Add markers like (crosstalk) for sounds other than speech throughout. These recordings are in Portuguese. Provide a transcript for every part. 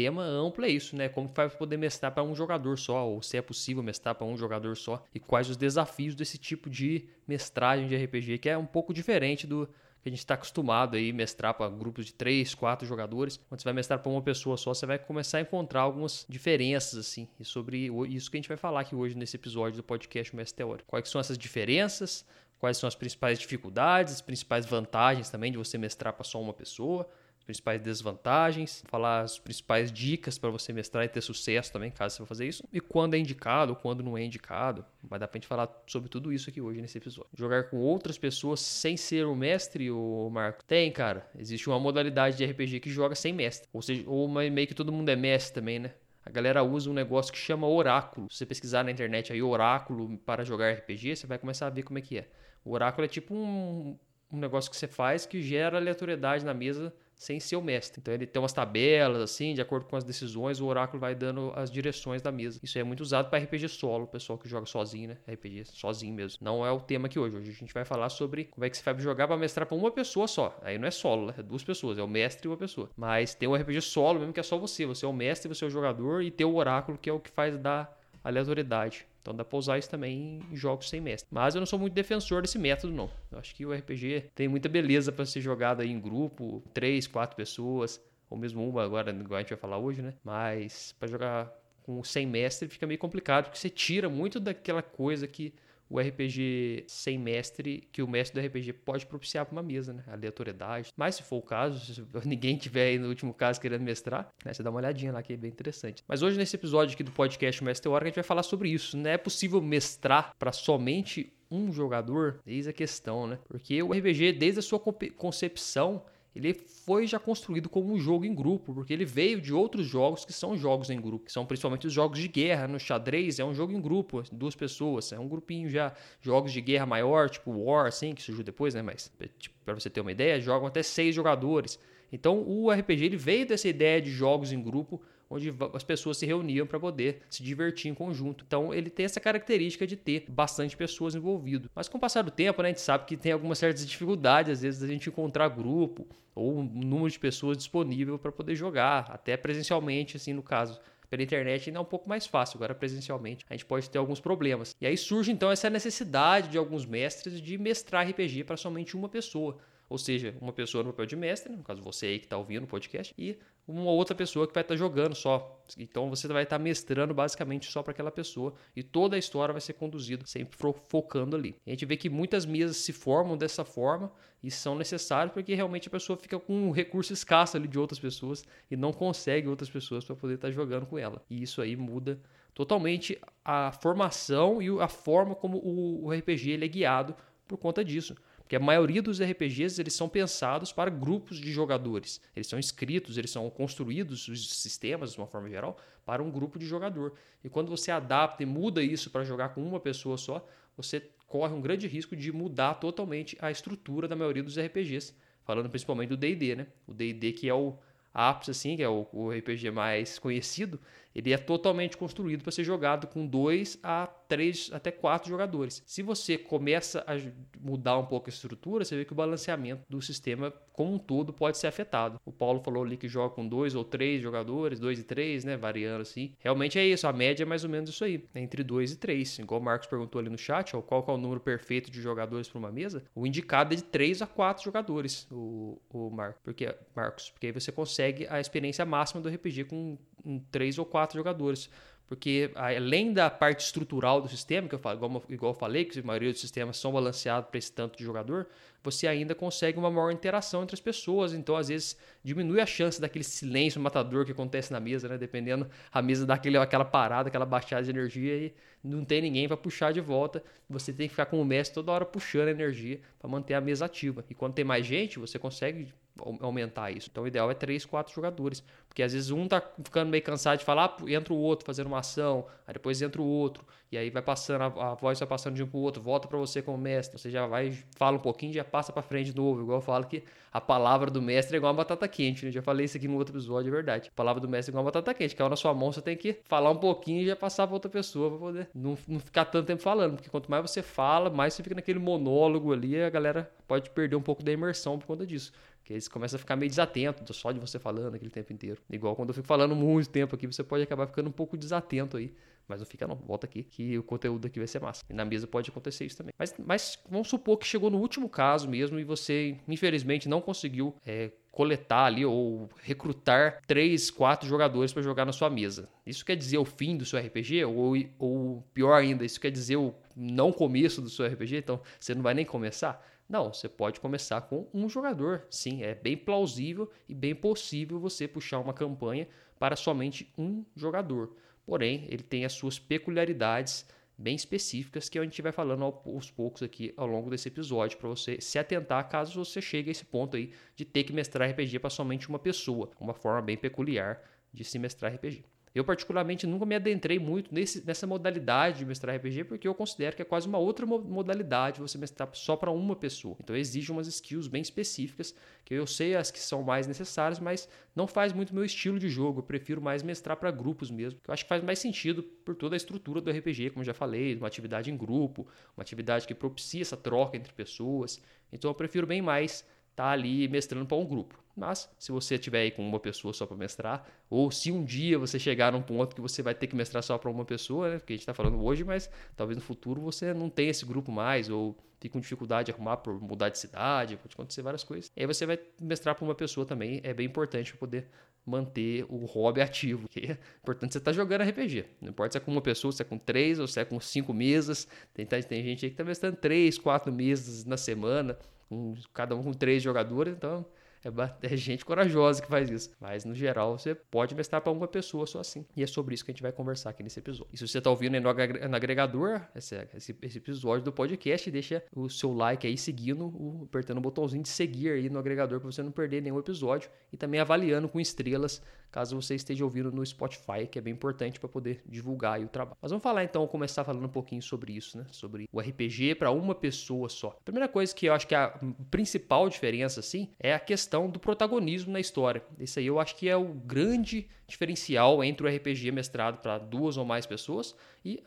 tema amplo é isso, né? Como vai poder mestrar para um jogador só, ou se é possível mestrar para um jogador só, e quais os desafios desse tipo de mestragem de RPG, que é um pouco diferente do que a gente está acostumado aí mestrar para grupos de três, quatro jogadores. Quando você vai mestrar para uma pessoa só, você vai começar a encontrar algumas diferenças assim. E sobre isso que a gente vai falar aqui hoje nesse episódio do podcast Mestre Teórico. Quais são essas diferenças? Quais são as principais dificuldades, as principais vantagens também de você mestrar para só uma pessoa? Principais desvantagens, falar as principais dicas para você mestrar e ter sucesso também, caso você for fazer isso, e quando é indicado, quando não é indicado. Vai dar pra gente falar sobre tudo isso aqui hoje nesse episódio. Jogar com outras pessoas sem ser o mestre, o Marco? Tem, cara. Existe uma modalidade de RPG que joga sem mestre. Ou seja, ou meio que todo mundo é mestre também, né? A galera usa um negócio que chama oráculo. Se você pesquisar na internet aí oráculo para jogar RPG, você vai começar a ver como é que é. O oráculo é tipo um, um negócio que você faz que gera aleatoriedade na mesa sem ser o mestre. Então ele tem umas tabelas assim, de acordo com as decisões, o oráculo vai dando as direções da mesa. Isso é muito usado para RPG solo, o pessoal que joga sozinho, né? RPG sozinho mesmo. Não é o tema aqui hoje. Hoje a gente vai falar sobre como é que você vai jogar para mestrar para uma pessoa só. Aí não é solo, né? é duas pessoas, é o mestre e uma pessoa. Mas tem o RPG solo mesmo que é só você, você é o mestre, você é o jogador e tem o oráculo que é o que faz dar aleatoriedade. Então dá pra usar isso também em jogos sem mestre. Mas eu não sou muito defensor desse método, não. Eu acho que o RPG tem muita beleza para ser jogado aí em grupo, três, quatro pessoas, ou mesmo uma agora, igual a gente vai falar hoje, né? Mas para jogar com sem mestre fica meio complicado, porque você tira muito daquela coisa que o RPG sem mestre, que o mestre do RPG pode propiciar para uma mesa, né? Aleatoriedade. Mas se for o caso, (laughs) se ninguém tiver aí no último caso querendo mestrar, né? Você dá uma olhadinha lá que é bem interessante. Mas hoje nesse episódio aqui do podcast Mestre Teórico, a gente vai falar sobre isso. Não é possível mestrar para somente um jogador? Eis a questão, né? Porque o RPG, desde a sua concepção, ele foi já construído como um jogo em grupo, porque ele veio de outros jogos que são jogos em grupo, que são principalmente os jogos de guerra. No xadrez é um jogo em grupo, duas pessoas, é um grupinho já. Jogos de guerra maior, tipo War, assim, que surgiu depois, né? Mas tipo, para você ter uma ideia, jogam até seis jogadores. Então o RPG ele veio dessa ideia de jogos em grupo onde as pessoas se reuniam para poder se divertir em conjunto. Então ele tem essa característica de ter bastante pessoas envolvidas. Mas com o passar do tempo, né, a gente sabe que tem algumas certas dificuldades, às vezes, a gente encontrar grupo ou um número de pessoas disponível para poder jogar, até presencialmente, assim, no caso pela internet ainda é um pouco mais fácil, agora presencialmente a gente pode ter alguns problemas. E aí surge então essa necessidade de alguns mestres de mestrar RPG para somente uma pessoa. Ou seja, uma pessoa no papel de mestre, no caso você aí que está ouvindo o podcast, e uma outra pessoa que vai estar tá jogando só. Então você vai estar tá mestrando basicamente só para aquela pessoa e toda a história vai ser conduzida sempre focando ali. A gente vê que muitas mesas se formam dessa forma e são necessárias porque realmente a pessoa fica com um recurso escasso ali de outras pessoas e não consegue outras pessoas para poder estar tá jogando com ela. E isso aí muda totalmente a formação e a forma como o RPG ele é guiado por conta disso. Porque a maioria dos RPGs eles são pensados para grupos de jogadores. Eles são escritos, eles são construídos, os sistemas, de uma forma geral, para um grupo de jogador. E quando você adapta e muda isso para jogar com uma pessoa só, você corre um grande risco de mudar totalmente a estrutura da maioria dos RPGs. Falando principalmente do D&D, né? O D&D que é o ápice, assim, que é o, o RPG mais conhecido, ele é totalmente construído para ser jogado com dois a três, até quatro jogadores. Se você começa a mudar um pouco a estrutura, você vê que o balanceamento do sistema como um todo pode ser afetado. O Paulo falou ali que joga com dois ou três jogadores, dois e três, né, variando assim. Realmente é isso, a média é mais ou menos isso aí, entre dois e três. Igual o Marcos perguntou ali no chat, ó, qual é o número perfeito de jogadores para uma mesa? O indicado é de três a quatro jogadores, o, o Marcos, porque Marcos, porque aí você consegue a experiência máxima do RPG com um, três ou quatro jogadores. Porque além da parte estrutural do sistema, que eu falo, igual, igual eu falei, que a maioria dos sistemas são balanceados para esse tanto de jogador, você ainda consegue uma maior interação entre as pessoas. Então, às vezes, diminui a chance daquele silêncio matador que acontece na mesa, né? Dependendo, a mesa dá aquele, aquela parada, aquela baixada de energia e não tem ninguém para puxar de volta. Você tem que ficar com o mestre toda hora puxando energia para manter a mesa ativa. E quando tem mais gente, você consegue aumentar isso. Então o ideal é três, quatro jogadores, porque às vezes um tá ficando meio cansado de falar, entra o outro fazendo uma ação, aí depois entra o outro, e aí vai passando, a, a voz vai passando de um para o outro, volta para você como mestre, você já vai, fala um pouquinho, já passa para frente de novo, igual eu falo que a palavra do mestre é igual uma batata quente, né? Já falei isso aqui no outro episódio, é verdade. A palavra do mestre é igual uma batata quente, que é na sua mão, você tem que falar um pouquinho e já passar para outra pessoa para poder não, não ficar tanto tempo falando, porque quanto mais você fala, mais você fica naquele monólogo ali, a galera pode perder um pouco da imersão por conta disso que eles começam a ficar meio desatentos só de você falando aquele tempo inteiro. Igual quando eu fico falando muito tempo aqui, você pode acabar ficando um pouco desatento aí. Mas não fica não, volta aqui, que o conteúdo aqui vai ser massa. E na mesa pode acontecer isso também. Mas, mas vamos supor que chegou no último caso mesmo e você, infelizmente, não conseguiu é, coletar ali ou recrutar três, quatro jogadores para jogar na sua mesa. Isso quer dizer o fim do seu RPG? Ou, ou pior ainda, isso quer dizer o não começo do seu RPG? Então você não vai nem começar? Não, você pode começar com um jogador. Sim, é bem plausível e bem possível você puxar uma campanha para somente um jogador. Porém, ele tem as suas peculiaridades bem específicas que a gente vai falando aos poucos aqui ao longo desse episódio para você se atentar caso você chegue a esse ponto aí de ter que mestrar RPG para somente uma pessoa, uma forma bem peculiar de se mestrar RPG. Eu, particularmente, nunca me adentrei muito nesse, nessa modalidade de mestrar RPG, porque eu considero que é quase uma outra modalidade você mestrar só para uma pessoa. Então, exige umas skills bem específicas, que eu sei as que são mais necessárias, mas não faz muito meu estilo de jogo. Eu prefiro mais mestrar para grupos mesmo, que eu acho que faz mais sentido por toda a estrutura do RPG, como já falei, uma atividade em grupo, uma atividade que propicia essa troca entre pessoas. Então, eu prefiro bem mais tá ali mestrando para um grupo. Mas se você tiver aí com uma pessoa só para mestrar, ou se um dia você chegar num ponto que você vai ter que mestrar só para uma pessoa, né? Porque a gente está falando hoje, mas talvez no futuro você não tenha esse grupo mais, ou fique com dificuldade de arrumar por mudar de cidade, pode acontecer várias coisas. E aí você vai mestrar para uma pessoa também, é bem importante para poder manter o hobby ativo. Porque é importante você estar tá jogando RPG. Não importa se é com uma pessoa, se é com três ou se é com cinco mesas. Tem, tem gente aí que está mestrando três, quatro mesas na semana, com, cada um com três jogadores, então é, (laughs) é, gente corajosa que faz isso. Mas, no geral, você pode mestrar para uma pessoa só assim. E é sobre isso que a gente vai conversar aqui nesse episódio. E se você está ouvindo no agregador, esse, esse, esse, episódio do podcast, deixa o seu like aí seguindo, o, apertando o botãozinho de seguir aí no agregador para você não perder nenhum episódio. E também avaliando com estrelas caso você esteja ouvindo no Spotify, que é bem importante para poder divulgar o trabalho. Mas vamos falar então, começar falando um pouquinho sobre isso, né? Sobre o RPG para uma pessoa só. A primeira coisa que eu acho que é a principal diferença, assim, é a questão do protagonismo na história. Isso aí eu acho que é o grande diferencial entre o RPG mestrado para duas ou mais pessoas e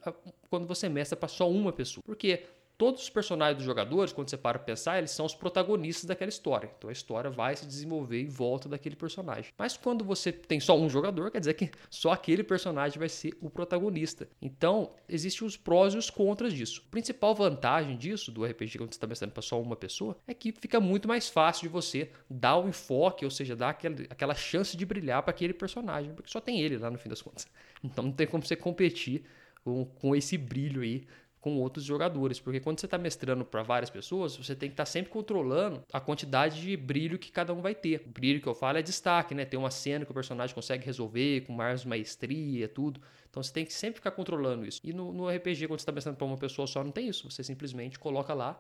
quando você mestra para só uma pessoa. Porque todos os personagens dos jogadores, quando você para pensar, eles são os protagonistas daquela história. Então a história vai se desenvolver em volta daquele personagem. Mas quando você tem só um jogador, quer dizer que só aquele personagem vai ser o protagonista. Então, existem os prós e os contras disso. A principal vantagem disso, do RPG quando você está pensando para só uma pessoa, é que fica muito mais fácil de você dar o enfoque, ou seja, dar aquela, aquela chance de brilhar para aquele personagem, porque só tem ele lá no fim das contas. Então não tem como você competir com, com esse brilho aí com outros jogadores, porque quando você está mestrando para várias pessoas, você tem que estar tá sempre controlando a quantidade de brilho que cada um vai ter. O brilho que eu falo é destaque, né? Tem uma cena que o personagem consegue resolver com mais maestria, tudo. Então você tem que sempre ficar controlando isso. E no, no RPG, quando você está mestrando para uma pessoa só, não tem isso. Você simplesmente coloca lá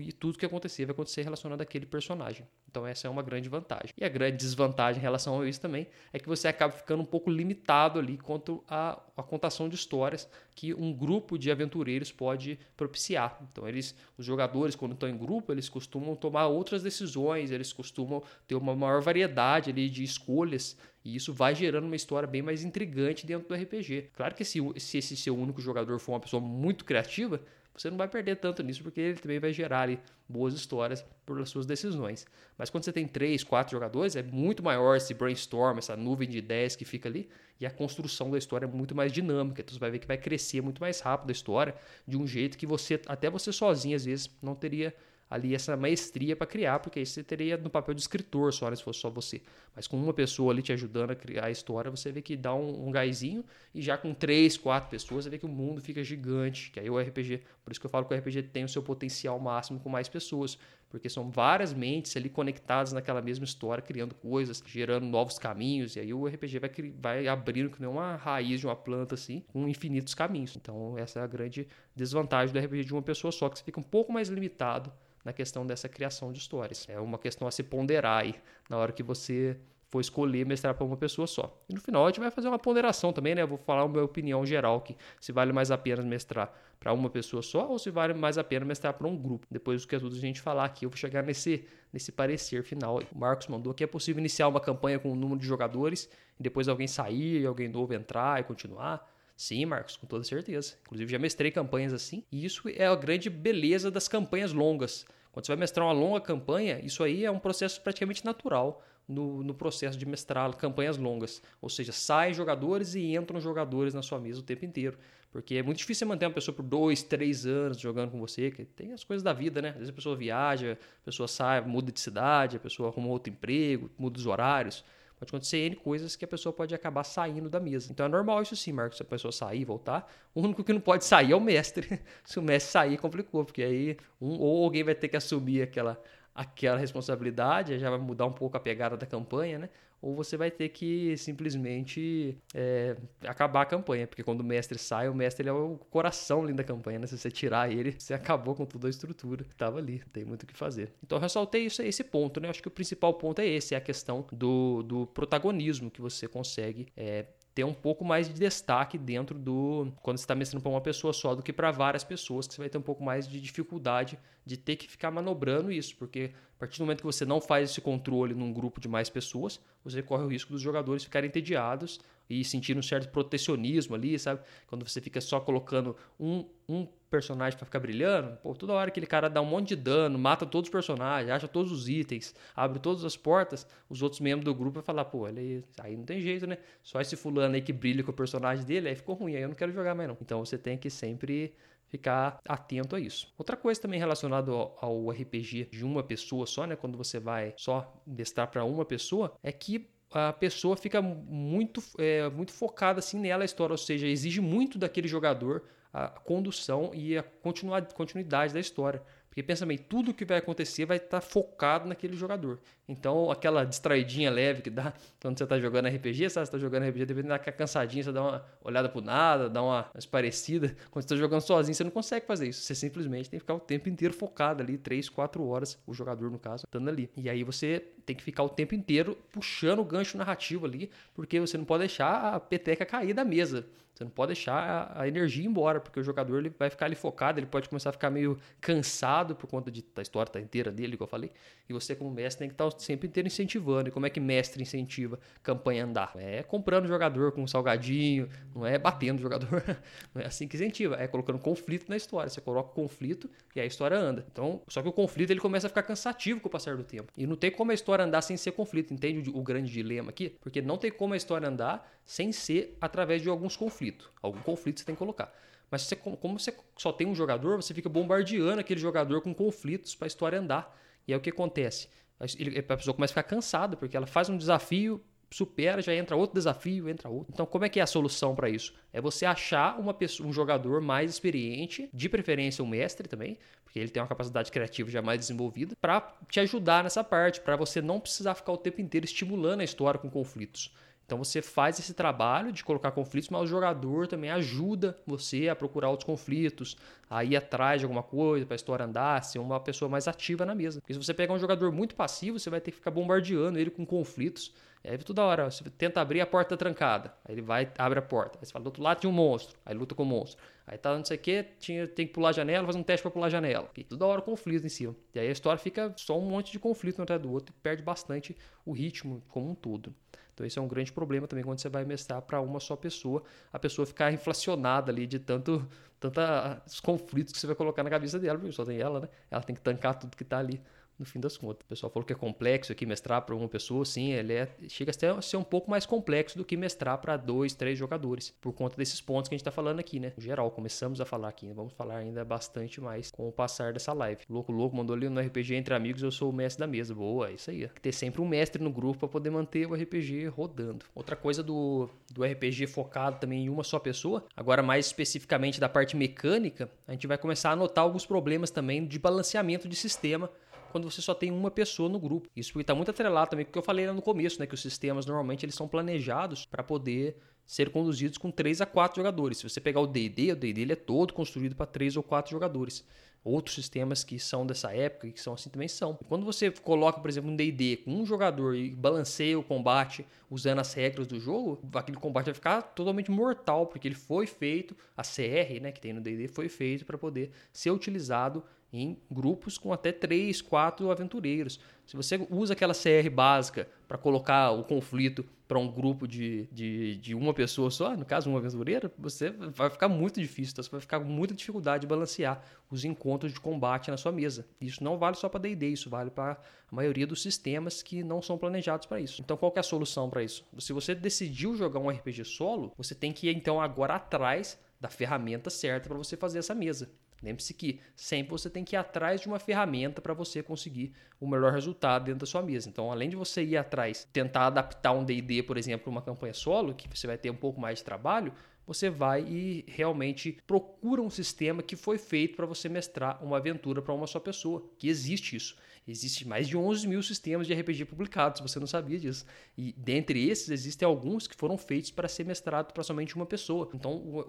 e tudo que acontecer vai acontecer relacionado àquele personagem. Então essa é uma grande vantagem. E a grande desvantagem em relação a isso também é que você acaba ficando um pouco limitado ali quanto à, contação de histórias que um grupo de aventureiros pode propiciar. Então eles, os jogadores quando estão em grupo, eles costumam tomar outras decisões, eles costumam ter uma maior variedade ali de escolhas e isso vai gerando uma história bem mais intrigante dentro do RPG. Claro que se, se esse seu único jogador for uma pessoa muito criativa, você não vai perder tanto nisso, porque ele também vai gerar ali boas histórias por suas decisões. Mas quando você tem três, quatro jogadores, é muito maior esse brainstorm, essa nuvem de ideias que fica ali, e a construção da história é muito mais dinâmica. Então você vai ver que vai crescer muito mais rápido a história, de um jeito que você, até você sozinho, às vezes, não teria ali essa maestria para criar, porque aí você teria no papel de escritor só, né, se fosse só você. Mas com uma pessoa ali te ajudando a criar a história, você vê que dá um, um gásinho, e já com três, quatro pessoas, você vê que o mundo fica gigante, que aí o RPG, por isso que eu falo que o RPG tem o seu potencial máximo com mais pessoas, porque são várias mentes ali conectadas naquela mesma história, criando coisas, gerando novos caminhos, e aí o RPG vai, vai abrindo que nem uma raiz de uma planta assim, com infinitos caminhos. Então essa é a grande desvantagem do RPG de uma pessoa só, que você fica um pouco mais limitado na questão dessa criação de histórias. É uma questão a se ponderar aí na hora que você for escolher mestrar para uma pessoa só. E no final a gente vai fazer uma ponderação também, né? Eu vou falar a minha opinião geral que se vale mais a pena mestrar para uma pessoa só ou se vale mais a pena mestrar para um grupo. Depois do que tudo a gente falar aqui, eu vou chegar nesse nesse parecer final. O Marcos mandou que é possível iniciar uma campanha com um número de jogadores e depois alguém sair, alguém novo entrar e continuar. Sim, Marcos, com toda certeza. Inclusive, já mestrei campanhas assim. E isso é a grande beleza das campanhas longas. Quando você vai mestrar uma longa campanha, isso aí é um processo praticamente natural no, no processo de mestrar campanhas longas. Ou seja, saem jogadores e entram jogadores na sua mesa o tempo inteiro. Porque é muito difícil manter uma pessoa por dois, três anos jogando com você, que tem as coisas da vida, né? Às vezes a pessoa viaja, a pessoa sai, muda de cidade, a pessoa arruma outro emprego, muda os horários. Pode acontecer N coisas que a pessoa pode acabar saindo da mesa. Então é normal isso sim, Marcos, se a pessoa sair e voltar. O único que não pode sair é o mestre. (laughs) se o mestre sair, complicou, porque aí um, ou alguém vai ter que assumir aquela, aquela responsabilidade, já vai mudar um pouco a pegada da campanha, né? Ou você vai ter que simplesmente é, acabar a campanha, porque quando o mestre sai, o mestre é o coração da campanha, né? Se você tirar ele, você acabou com toda a estrutura que estava ali, tem muito o que fazer. Então eu ressaltei isso, esse ponto, né? Eu acho que o principal ponto é esse, é a questão do, do protagonismo que você consegue é, ter um pouco mais de destaque dentro do. quando você está mestrando para uma pessoa só do que para várias pessoas, que você vai ter um pouco mais de dificuldade de ter que ficar manobrando isso, porque a partir do momento que você não faz esse controle num grupo de mais pessoas, você corre o risco dos jogadores ficarem entediados e sentir um certo protecionismo ali, sabe? Quando você fica só colocando um, um personagem para ficar brilhando, pô, toda hora aquele cara dá um monte de dano, mata todos os personagens, acha todos os itens, abre todas as portas, os outros membros do grupo vão falar, pô, ele, aí não tem jeito, né? Só esse fulano aí que brilha com o personagem dele, aí ficou ruim, aí eu não quero jogar mais não. Então você tem que sempre ficar atento a isso. Outra coisa também relacionada ao, ao RPG de uma pessoa só, né, quando você vai só mestrar para uma pessoa, é que a pessoa fica muito, é, muito focada assim nela a história, ou seja, exige muito daquele jogador a condução e a continuidade da história. Porque pensa bem, tudo que vai acontecer vai estar focado naquele jogador. Então, aquela distraidinha leve que dá (laughs) quando você está jogando RPG, sabe? Você está jogando RPG, dependendo daquela cansadinha, você dá uma olhada pro nada, dá uma parecida. (laughs) Quando você está jogando sozinho, você não consegue fazer isso. Você simplesmente tem que ficar o tempo inteiro focado ali, 3, 4 horas, o jogador, no caso, estando ali. E aí você tem que ficar o tempo inteiro puxando o gancho narrativo ali, porque você não pode deixar a peteca cair da mesa. Você não pode deixar a energia embora, porque o jogador ele vai ficar ali focado, ele pode começar a ficar meio cansado por conta de, da história tá inteira dele, que eu falei. E você, como mestre, tem que estar sempre inteiro incentivando. E como é que mestre incentiva campanha andar? É comprando jogador com um salgadinho, não é batendo o jogador. (laughs) Não é assim que incentiva, é colocando conflito na história. Você coloca o conflito e a história anda. Então, só que o conflito ele começa a ficar cansativo com o passar do tempo. E não tem como a história andar sem ser conflito, entende o grande dilema aqui? Porque não tem como a história andar sem ser através de alguns conflitos. Algum conflito você tem que colocar. Mas você, como você só tem um jogador, você fica bombardeando aquele jogador com conflitos para a história andar. E aí o que acontece? A pessoa começa a ficar cansada, porque ela faz um desafio, supera, já entra outro desafio, entra outro. Então, como é que é a solução para isso? É você achar uma pessoa, um jogador mais experiente, de preferência um mestre também, porque ele tem uma capacidade criativa já mais desenvolvida, para te ajudar nessa parte, para você não precisar ficar o tempo inteiro estimulando a história com conflitos. Então você faz esse trabalho de colocar conflitos, mas o jogador também ajuda você a procurar outros conflitos, a ir atrás de alguma coisa para a história andar, ser uma pessoa mais ativa na mesa. Porque se você pegar um jogador muito passivo, você vai ter que ficar bombardeando ele com conflitos. E aí toda hora você tenta abrir a porta trancada, aí ele vai abre a porta. Aí você fala do outro lado tinha um monstro, aí luta com o monstro. Aí tá não sei o que, tinha, tem que pular a janela, faz um teste para pular a janela. E toda hora conflito em cima. E aí a história fica só um monte de conflito um atrás do outro e perde bastante o ritmo como um todo. Então, esse é um grande problema também quando você vai mestrar para uma só pessoa, a pessoa ficar inflacionada ali de tanto, tantos conflitos que você vai colocar na cabeça dela, porque só tem ela, né? Ela tem que tancar tudo que está ali no fim das contas. O pessoal falou que é complexo aqui mestrar para uma pessoa, sim, ele é, chega a ser um pouco mais complexo do que mestrar para dois, três jogadores, por conta desses pontos que a gente está falando aqui, né? Em geral, começamos a falar aqui, né? vamos falar ainda bastante mais com o passar dessa live. Louco Louco mandou ali no RPG Entre Amigos, eu sou o mestre da mesa. Boa, é isso aí. Tem que ter sempre um mestre no grupo para poder manter o RPG rodando. Outra coisa do, do RPG focado também em uma só pessoa, agora mais especificamente da parte mecânica, a gente vai começar a notar alguns problemas também de balanceamento de sistema quando você só tem uma pessoa no grupo. Isso está muito atrelado também, porque eu falei lá no começo, né, que os sistemas normalmente eles são planejados para poder ser conduzidos com 3 a 4 jogadores. Se você pegar o D&D, o D&D ele é todo construído para 3 ou 4 jogadores. Outros sistemas que são dessa época, que são assim também são. Quando você coloca, por exemplo, um D&D com um jogador e balanceia o combate usando as regras do jogo, aquele combate vai ficar totalmente mortal, porque ele foi feito, a CR, né, que tem no D&D, foi feito para poder ser utilizado em grupos com até 3, 4 aventureiros. Se você usa aquela CR básica para colocar o conflito para um grupo de, de, de, uma pessoa só, no caso, uma aventureira, você vai ficar muito difícil, então você vai ficar com muita dificuldade de balancear os encontros de combate na sua mesa. Isso não vale só para D&D, isso vale para a maioria dos sistemas que não são planejados para isso. Então, qual é a solução para isso? Se você decidiu jogar um RPG solo, você tem que ir então agora atrás da ferramenta certa para você fazer essa mesa. Lembre-se que sempre você tem que ir atrás de uma ferramenta para você conseguir o melhor resultado dentro da sua mesa. Então, além de você ir atrás, tentar adaptar um D&D, por exemplo, uma campanha solo, que você vai ter um pouco mais de trabalho, você vai e realmente procura um sistema que foi feito para você mestrar uma aventura para uma só pessoa, que existe isso. Existe mais de 11 mil sistemas de RPG publicados, você não sabia disso. E dentre esses, existem alguns que foram feitos para ser mestrado para somente uma pessoa. Então, o,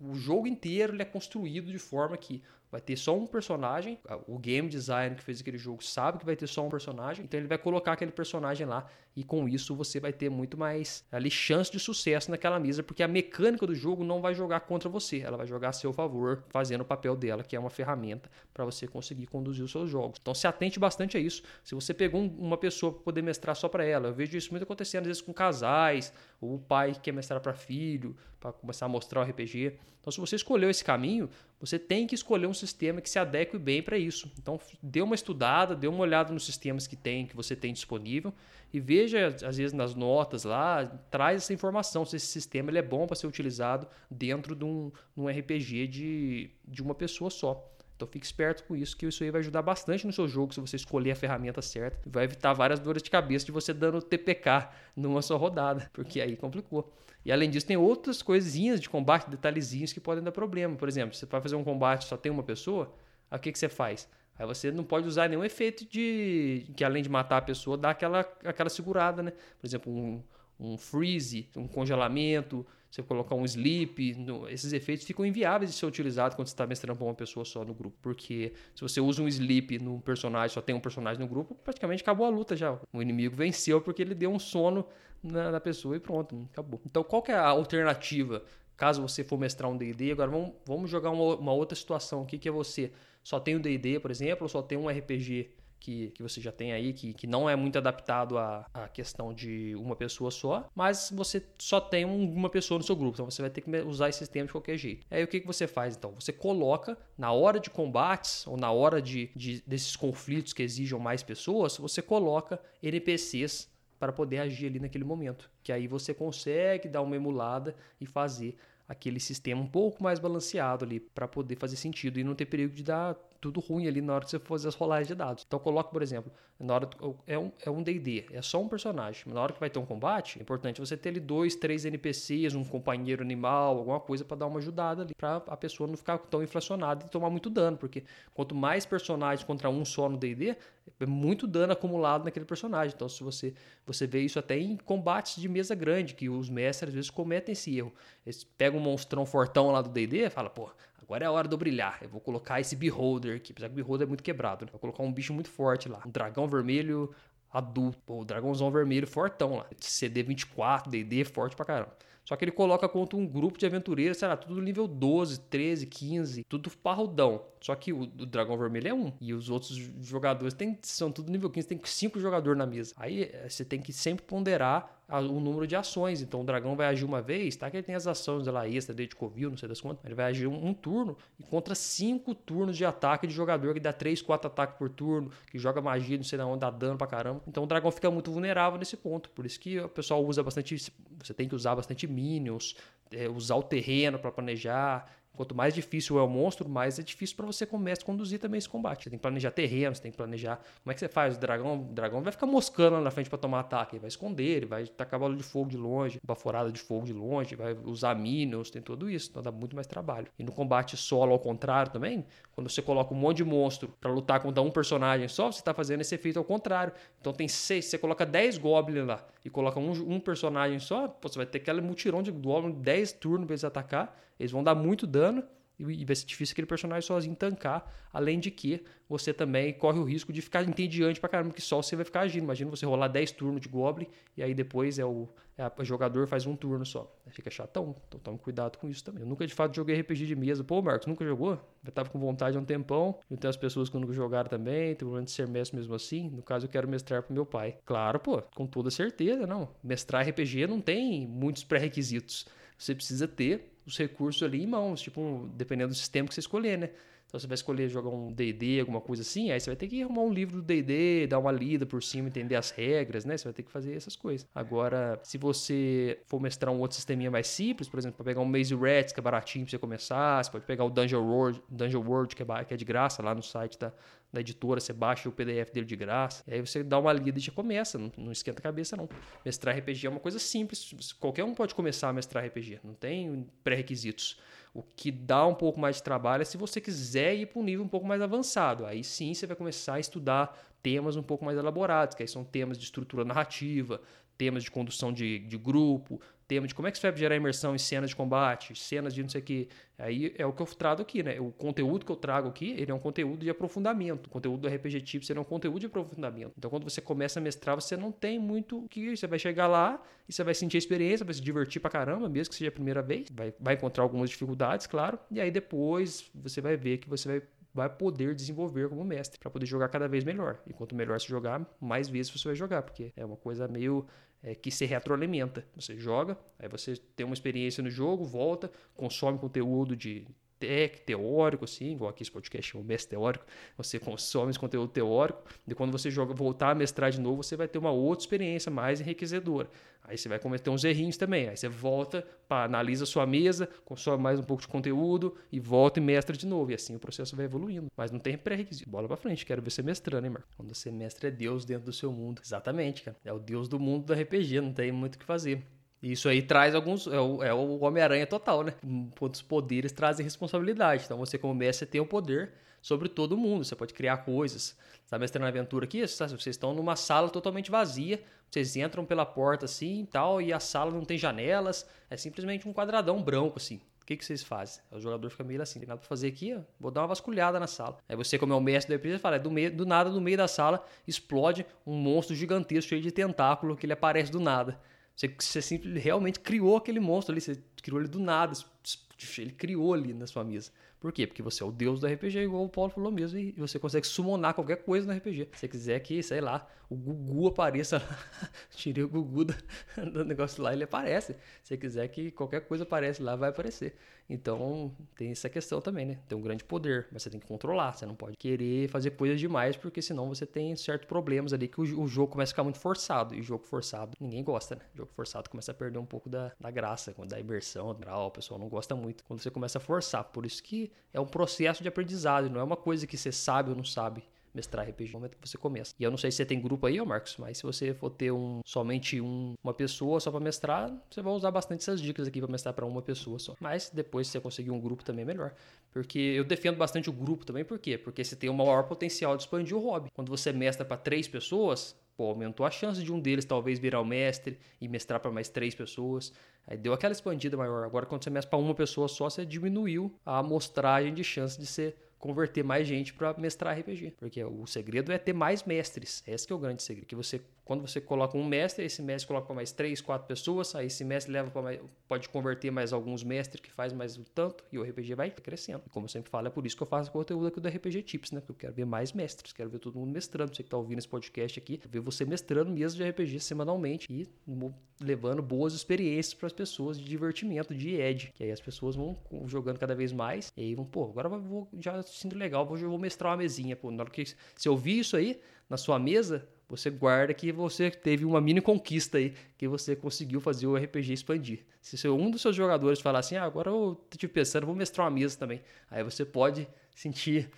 o, o jogo inteiro é construído de forma que vai ter só um personagem. O game designer que fez aquele jogo sabe que vai ter só um personagem, então ele vai colocar aquele personagem lá e com isso você vai ter muito mais ali chance de sucesso naquela mesa, porque a mecânica do jogo não vai jogar contra você, ela vai jogar a seu favor, fazendo o papel dela, que é uma ferramenta para você conseguir conduzir os seus jogos. Então se atente bastante a isso. Se você pegou uma pessoa para poder mestrar só para ela, eu vejo isso muito acontecendo às vezes com casais, ou o pai que quer mestrar para filho, para começar a mostrar o RPG. Então, se você escolheu esse caminho, você tem que escolher um sistema que se adeque bem para isso. Então, dê uma estudada, dê uma olhada nos sistemas que tem, que você tem disponível e veja, às vezes, nas notas lá, traz essa informação se esse sistema ele é bom para ser utilizado dentro de um, um RPG de, de uma pessoa só. Então fique esperto com isso, que isso aí vai ajudar bastante no seu jogo se você escolher a ferramenta certa. Vai evitar várias dores de cabeça de você dando TPK numa só rodada, porque aí complicou. E além disso, tem outras coisinhas de combate, detalhezinhos que podem dar problema. Por exemplo, você vai fazer um combate só tem uma pessoa, aí o que, que você faz? Aí você não pode usar nenhum efeito de que além de matar a pessoa, dá aquela, aquela segurada, né? Por exemplo, um, um freeze, um congelamento, você colocar um sleep, no, esses efeitos ficam inviáveis de ser utilizados quando você está mestrando para uma pessoa só no grupo, porque se você usa um sleep no personagem, só tem um personagem no grupo, praticamente acabou a luta já. O inimigo venceu porque ele deu um sono na, na pessoa e pronto, acabou. Então qual é a alternativa caso você for mestrar um D&D? Agora vamos, vamos jogar uma, uma outra situação aqui que é você só tem o D&D, por exemplo, ou só tem um RPG que, que você já tem aí, que, que não é muito adaptado à, à questão de uma pessoa só, mas você só tem uma pessoa no seu grupo, então você vai ter que usar esse sistema de qualquer jeito. Aí o que, que você faz então? Você coloca na hora de combates ou na hora de, de desses conflitos que exijam mais pessoas, você coloca NPCs para poder agir ali naquele momento. Que aí você consegue dar uma emulada e fazer aquele sistema um pouco mais balanceado ali para poder fazer sentido e não ter perigo de dar tudo ruim ali na hora que você fazer as rolagens de dados. Então coloque, por exemplo, na hora é um é um D&D, é só um personagem. Na hora que vai ter um combate, é importante você ter ali dois, três NPCs, um companheiro animal, alguma coisa para dar uma ajudada ali, para a pessoa não ficar tão inflacionada e tomar muito dano, porque quanto mais personagens contra um só no D&D, é muito dano acumulado naquele personagem. Então se você você vê isso até em combates de mesa grande, que os mestres às vezes cometem esse erro. Eles pegam um monstrão fortão lá do D&D, fala, pô, agora é a hora eu brilhar. Eu vou colocar esse Beholder aqui, apesar que o Beholder é muito quebrado. Né? Vou colocar um bicho muito forte lá. Um dragão vermelho adulto. Pô, o dragãozão vermelho fortão lá. CD 24, DD, forte pra caramba. Só que ele coloca contra um grupo de aventureiros, sei lá, tudo nível 12, 13, 15, tudo parrudão. Só que o, o dragão vermelho é um. E os outros jogadores tem, são tudo nível 15, tem cinco jogadores na mesa. Aí eh, você tem que sempre ponderar o número de ações. Então o dragão vai agir uma vez, tá? Que ele tem as ações lá extra, desde Covil, não sei das quantas. Ele vai agir um, um, turno e contra cinco turnos de ataque de jogador que dá 3, 4 ataques por turno, que joga magia, não sei de onde, dá dano pra caramba. Então o dragão fica muito vulnerável nesse ponto. Por isso que o pessoal usa bastante. Você tem que usar bastante minions, é, usar o terreno para planejar. Quanto mais difícil é o monstro, mais é difícil para você começar a conduzir também esse combate. Você tem que planejar terreno, você tem que planejar como é que você faz. O dragão, o dragão vai ficar moscando lá na frente para tomar ataque, ele vai esconder, ele vai tacar bola de fogo de longe, baforada de fogo de longe, vai usar minions, tem tudo isso, então dá muito mais trabalho. E no combate solo, ao contrário também, quando você coloca um monte de monstro para lutar contra um personagem só, você está fazendo esse efeito ao contrário. Então tem seis, você coloca 10 goblins lá e coloca um, um personagem só, você vai ter aquele mutirão de goblins, 10 turnos para eles atacar, eles vão dar muito dano e vai ser difícil aquele personagem sozinho tancar, além de que você também corre o risco de ficar entediante pra caramba, que só você vai ficar agindo. Imagina você rolar 10 turnos de Goblin e aí depois é o, é o jogador faz um turno só. Fica chatão. Então tome cuidado com isso também. Eu nunca de fato joguei RPG de mesa. Pô, Marcos, nunca jogou? Eu tava com vontade há um tempão. Eu tenho as pessoas que nunca jogaram também. Tem problema de ser mestre mesmo assim. No caso, eu quero mestrar pro meu pai. Claro, pô, com toda certeza, não. Mestrar RPG não tem muitos pré-requisitos. Você precisa ter os recursos ali em mãos, tipo, dependendo do sistema que você escolher, né? Então você vai escolher jogar um D&D, alguma coisa assim, aí você vai ter que arrumar um livro do D&D, dar uma lida por cima, entender as regras, né? Você vai ter que fazer essas coisas. Agora, se você for mestrar um outro sisteminha mais simples, por exemplo, para pegar um Maze Rats, que é baratinho para você começar, você pode pegar o Dungeon World, Dungeon World que, é, que é de graça lá no site da, da editora, você baixa o PDF dele de graça, e aí você dá uma lida e já começa, não, não esquenta a cabeça não. Mestrar RPG é uma coisa simples, qualquer um pode começar a mestrar RPG, não tem pré-requisitos. O que dá um pouco mais de trabalho é se você quiser ir para um nível um pouco mais avançado. Aí sim você vai começar a estudar temas um pouco mais elaborados, que aí são temas de estrutura narrativa, temas de condução de, de grupo, tema de como é que você vai gerar imersão em cenas de combate, cenas de não sei o que. Aí é o que eu trago aqui, né? O conteúdo que eu trago aqui, ele é um conteúdo de aprofundamento. O conteúdo do RPG Tips, ele é um conteúdo de aprofundamento. Então, quando você começa a mestrar, você não tem muito que você vai chegar lá e você vai sentir a experiência, vai se divertir pra caramba, mesmo que seja a primeira vez. Vai, vai encontrar algumas dificuldades, claro. E aí depois você vai ver que você vai vai poder desenvolver como mestre para poder jogar cada vez melhor. E quanto melhor você jogar, mais vezes você vai jogar, porque é uma coisa meio é, que se retroalimenta. Você joga, aí você tem uma experiência no jogo, volta, consome conteúdo de tech, teórico, assim, igual aqui esse podcast é um mestre teórico, você (laughs) consome esse conteúdo teórico, e quando você joga, voltar a mestrar de novo, você vai ter uma outra experiência mais enriquecedora. Aí você vai cometer uns errinhos também, aí você volta, pá, analisa a sua mesa, consome mais um pouco de conteúdo e volta e mestra de novo, e assim o processo vai evoluindo. Mas não tem pré-requisito. Bola pra frente, quero ver você mestrando, hein, Marco? Quando você mestra é Deus dentro do seu mundo. Exatamente, cara. É o Deus do mundo do RPG, não tem muito o que fazer. Isso aí traz alguns. É o, é o Homem-Aranha total, né? Os poderes trazem responsabilidade. Então você, como mestre, tem o poder sobre todo mundo. Você pode criar coisas. Você tá mestrando aventura aqui? Vocês estão numa sala totalmente vazia. Vocês entram pela porta assim e tal, e a sala não tem janelas. É simplesmente um quadradão branco, assim. O que, que vocês fazem? O jogador fica meio assim, tem nada pra fazer aqui, ó, vou dar uma vasculhada na sala. Aí você, como é o mestre da empresa, fala, é do, meio, do nada, no meio da sala, explode um monstro gigantesco cheio de tentáculo que ele aparece do nada. Você, você sempre, realmente criou aquele monstro ali, você criou ele do nada, ele criou ali na sua mesa. Por quê? Porque você é o deus do RPG, igual o Paulo falou mesmo, e você consegue summonar qualquer coisa no RPG. Se você quiser que, sei lá, o Gugu apareça lá, (laughs) tirei o Gugu do, (laughs) do, negócio lá, ele aparece. Se você quiser que qualquer coisa apareça lá, vai aparecer. Então, tem essa questão também, né? Tem um grande poder, mas você tem que controlar. Você não pode querer fazer coisas demais, porque senão você tem certos problemas ali que o, o jogo começa a ficar muito forçado. E jogo forçado, ninguém gosta, né? Jogo forçado começa a perder um pouco da, da graça, da imersão, o pessoal não gosta muito. Quando você começa a forçar, por isso que é um processo de aprendizado, não é uma coisa que você sabe ou não sabe mestrar RPG no momento que você começa. E eu não sei se você tem grupo aí, ô Marcos, mas se você for ter um somente um, uma pessoa só para mestrar, você vai usar bastante essas dicas aqui para mestrar para uma pessoa só. Mas depois se você conseguir um grupo também é melhor. Porque eu defendo bastante o grupo também, por quê? Porque você tem o maior potencial de expandir o hobby. Quando você mestra para três pessoas, pô, aumentou a chance de um deles talvez virar o mestre e mestrar para mais três pessoas. Aí deu aquela expandida maior. Agora, quando você mestra para uma pessoa só, você diminuiu a amostragem de chance de ser converter mais gente para mestrar RPG. Porque o segredo é ter mais mestres. Esse é o grande segredo. Que você, quando você coloca um mestre, esse mestre coloca para mais três, quatro pessoas, aí esse mestre leva para pode converter mais alguns mestres que faz mais o tanto e o RPG vai crescendo. E como eu sempre falo, é por isso que eu faço conteúdo aqui do RPG Tips, né? Porque eu quero ver mais mestres, quero ver todo mundo mestrando. Você que está ouvindo esse podcast aqui, ver você mestrando mesmo de RPG semanalmente e levando boas experiências para as pessoas de divertimento, de edge. Que aí as pessoas vão jogando cada vez mais e aí vão, pô, agora eu vou já sinto legal, vou, vou mestrar uma mesinha. Pô, na hora que você ouvir isso aí na sua mesa, você guarda que você teve uma mini conquista aí, que você conseguiu fazer o RPG expandir. Se um dos seus jogadores falar assim, ah, agora eu tô te pensando, vou mestrar uma mesa também. Aí você pode sentir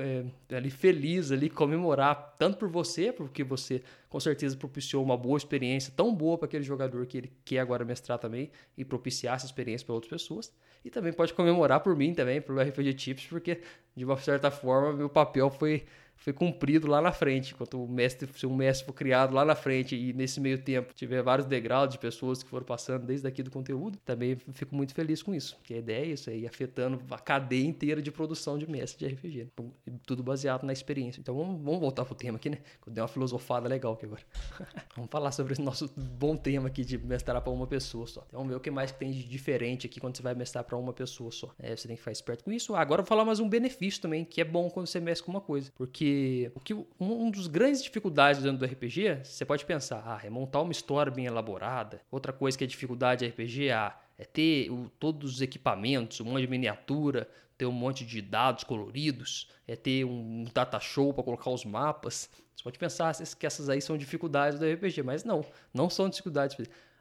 é, ali feliz ali comemorar tanto por você porque você com certeza propiciou uma boa experiência tão boa para aquele jogador que ele quer agora mestrar também e propiciar essa experiência para outras pessoas e também pode comemorar por mim também pelo RPG Tips porque de uma certa forma meu papel foi foi cumprido lá na frente, enquanto o mestre, se um mestre for criado lá na frente e nesse meio tempo tiver vários degraus de pessoas que foram passando desde aqui do conteúdo, também fico muito feliz com isso, que a ideia é isso aí, afetando a cadeia inteira de produção de mestre de RPG, tudo baseado na experiência. Então vamos, vamos voltar pro tema aqui, né? Eu dei uma filosofada legal aqui agora. (laughs) vamos falar sobre esse nosso bom tema aqui de mestrar para uma pessoa só. Então, vamos ver o que mais tem de diferente aqui quando você vai mestrar para uma pessoa só. É, você tem que ficar esperto com isso. agora eu vou falar mais um benefício também, que é bom quando você mestra com uma coisa, porque o que um dos grandes dificuldades dentro do RPG, você pode pensar, ah, é montar uma história bem elaborada. Outra coisa que é dificuldade de RPG ah, é ter o, todos os equipamentos, um monte de miniatura, ter um monte de dados coloridos, é ter um data show para colocar os mapas. Você pode pensar que essas aí são dificuldades do RPG, mas não, não são dificuldades.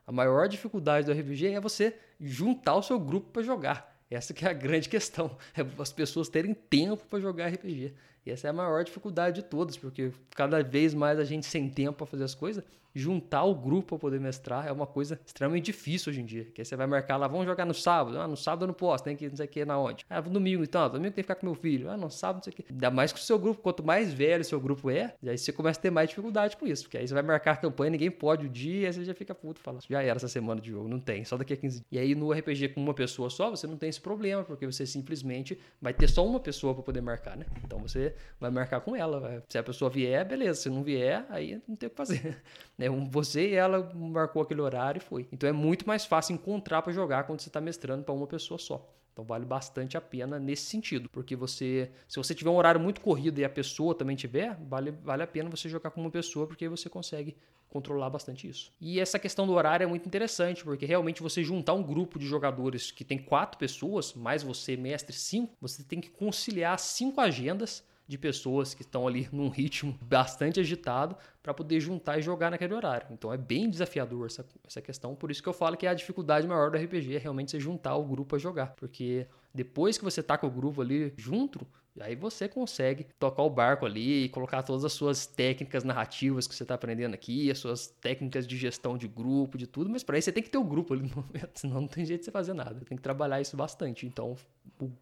A maior dificuldade do RPG é você juntar o seu grupo para jogar. Essa que é a grande questão, é as pessoas terem tempo para jogar RPG. E essa é a maior dificuldade de todas, porque cada vez mais a gente sem tempo para fazer as coisas, juntar o grupo para poder mestrar é uma coisa extremamente difícil hoje em dia. Que aí você vai marcar lá, vamos jogar no sábado. Ah, no sábado eu não posso, tem que não sei o que na onde. Ah, domingo então, domingo tem que ficar com meu filho. Ah, no sábado não sei o que. Ainda mais que o seu grupo, quanto mais velho o seu grupo é, aí você começa a ter mais dificuldade com isso. Porque aí você vai marcar a campanha, ninguém pode o dia, aí você já fica puto, fala, já era essa semana de jogo, não tem, só daqui a 15 dias. E aí no RPG com uma pessoa só, você não tem esse problema, porque você simplesmente vai ter só uma pessoa para poder marcar, né? Então você vai marcar com ela. Se a pessoa vier, beleza. Se não vier, aí não tem o que fazer. (laughs) Né? Você e ela marcou aquele horário e foi. Então é muito mais fácil encontrar para jogar quando você está mestrando para uma pessoa só. Então vale bastante a pena nesse sentido, porque você, se você tiver um horário muito corrido e a pessoa também tiver, vale, vale a pena você jogar com uma pessoa, porque você consegue controlar bastante isso. E essa questão do horário é muito interessante, porque realmente você juntar um grupo de jogadores que tem quatro pessoas, mais você, mestre, cinco, você tem que conciliar cinco agendas de pessoas que estão ali (laughs) num ritmo bastante agitado para poder juntar e jogar naquele horário. Então é bem desafiador essa, essa questão, por isso que eu falo que é a dificuldade maior do RPG é realmente você juntar o grupo a jogar, porque depois que você tá com o grupo ali junto, aí você consegue tocar o barco ali e colocar todas as suas técnicas narrativas que você está aprendendo aqui, as suas técnicas de gestão de grupo, de tudo, mas para isso você tem que ter o um grupo ali no (laughs) momento, senão não tem jeito de você fazer nada. Tem que trabalhar isso bastante. Então,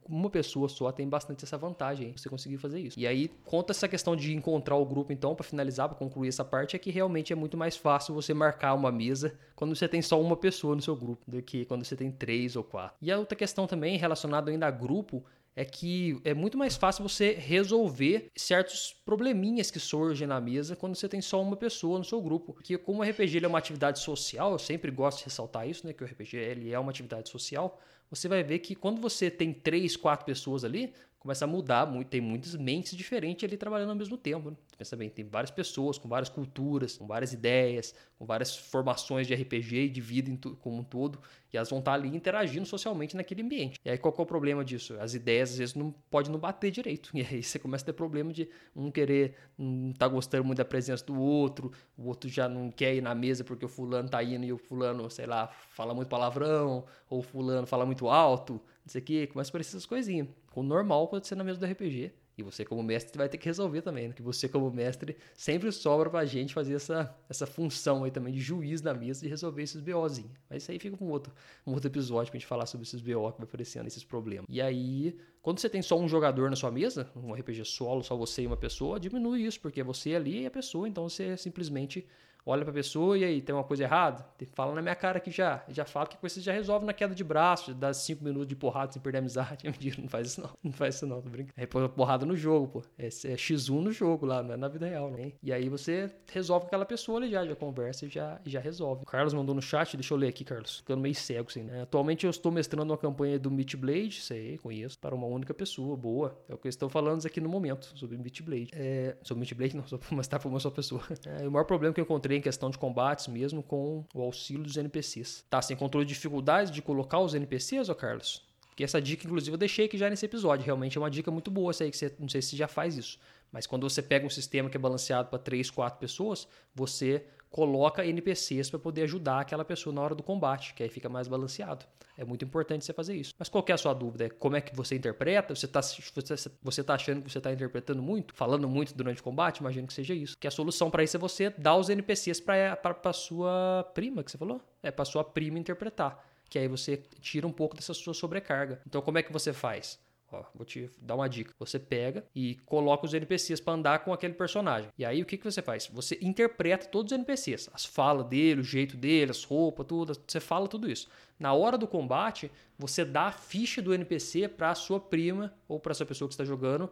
uma pessoa só tem bastante essa vantagem, hein, você conseguir fazer isso. E aí, conta essa questão de encontrar o grupo, então, para finalizar, para concluir essa parte, é que realmente é muito mais fácil você marcar uma mesa quando você tem só uma pessoa no seu grupo do que quando você tem três ou quatro. E a outra questão também relacionada ainda a grupo é que é muito mais fácil você resolver certos probleminhas que surgem na mesa quando você tem só uma pessoa no seu grupo. Porque como o RPG é uma atividade social, eu sempre gosto de ressaltar isso, né, que o RPG ele é uma atividade social, você vai ver que quando você tem três, quatro pessoas ali, começa a mudar muito, tem muitas mentes diferentes ali trabalhando ao mesmo tempo. Né? Pensa bem, tem várias pessoas com várias culturas, com várias ideias, com várias formações de RPG e de vida como um todo, e elas vão estar ali interagindo socialmente naquele ambiente. E aí qual é o problema disso? As ideias às vezes não podem não bater direito, (laughs) e aí você começa a ter problema de um querer, não tá gostando muito da presença do outro, o outro já não quer ir na mesa porque o fulano tá indo e o fulano, sei lá, fala muito palavrão, ou o fulano fala muito alto, isso aqui, começa a aparecer essas coisinhas. O normal pode ser na mesa do RPG. E você, como mestre, vai ter que resolver também, né? Que você, como mestre, sempre sobra pra gente fazer essa, essa função aí também de juiz na mesa e resolver esses BOzinhos. Mas isso aí fica com um outro, um outro episódio pra gente falar sobre esses BO que vai aparecendo, esses problemas. E aí, quando você tem só um jogador na sua mesa, um RPG solo, só você e uma pessoa, diminui isso, porque você ali é a pessoa, então você simplesmente olha pra pessoa e aí, tem uma coisa errada? Fala na minha cara aqui já. Já fala que você já resolve na queda de braço, dá cinco minutos de porrada sem perder a amizade. (laughs) Mentira, não faz isso não. Não faz isso não, tô brincando. É porrada no jogo, pô. É, é X1 no jogo lá, não é na vida real, né? E aí você resolve com aquela pessoa ali já, já conversa e já, já resolve. O Carlos mandou no chat, deixa eu ler aqui, Carlos. Ficando meio cego, assim, né? Atualmente eu estou mestrando uma campanha do Meat Blade, sei, conheço, para uma única pessoa, boa. É o que eu estou falando aqui no momento, sobre Meat Blade. É, sobre Meat Blade, não, (laughs) sobre, mas tá para uma só pessoa. (laughs) É, o maior problema que eu encontrei em questão de combate combates mesmo com o auxílio dos NPCs. Tá, controle de dificuldades de colocar os NPCs, ô Carlos? Porque essa dica, inclusive, eu deixei aqui já nesse episódio. Realmente é uma dica muito boa essa aí, que você, não sei se você já faz isso. Mas quando você pega um sistema que é balanceado para 3, 4 pessoas, você coloca NPCs para poder ajudar aquela pessoa na hora do combate, que aí fica mais balanceado. É muito importante você fazer isso. Mas qual é a sua dúvida? Como é que você interpreta? Você está você, você tá achando que você está interpretando muito? Falando muito durante o combate? Imagino que seja isso. Que a solução para isso é você dar os NPCs para a sua prima, que você falou? É para sua prima interpretar. Que aí você tira um pouco dessa sua sobrecarga. Então como é que você faz? Ó, vou te dar uma dica. Você pega e coloca os NPCs para andar com aquele personagem. E aí o que, que você faz? Você interpreta todos os NPCs, as falas dele, o jeito dele, as roupas, tudo. Você fala tudo isso. Na hora do combate, você dá a ficha do NPC para a sua prima ou para essa pessoa que está jogando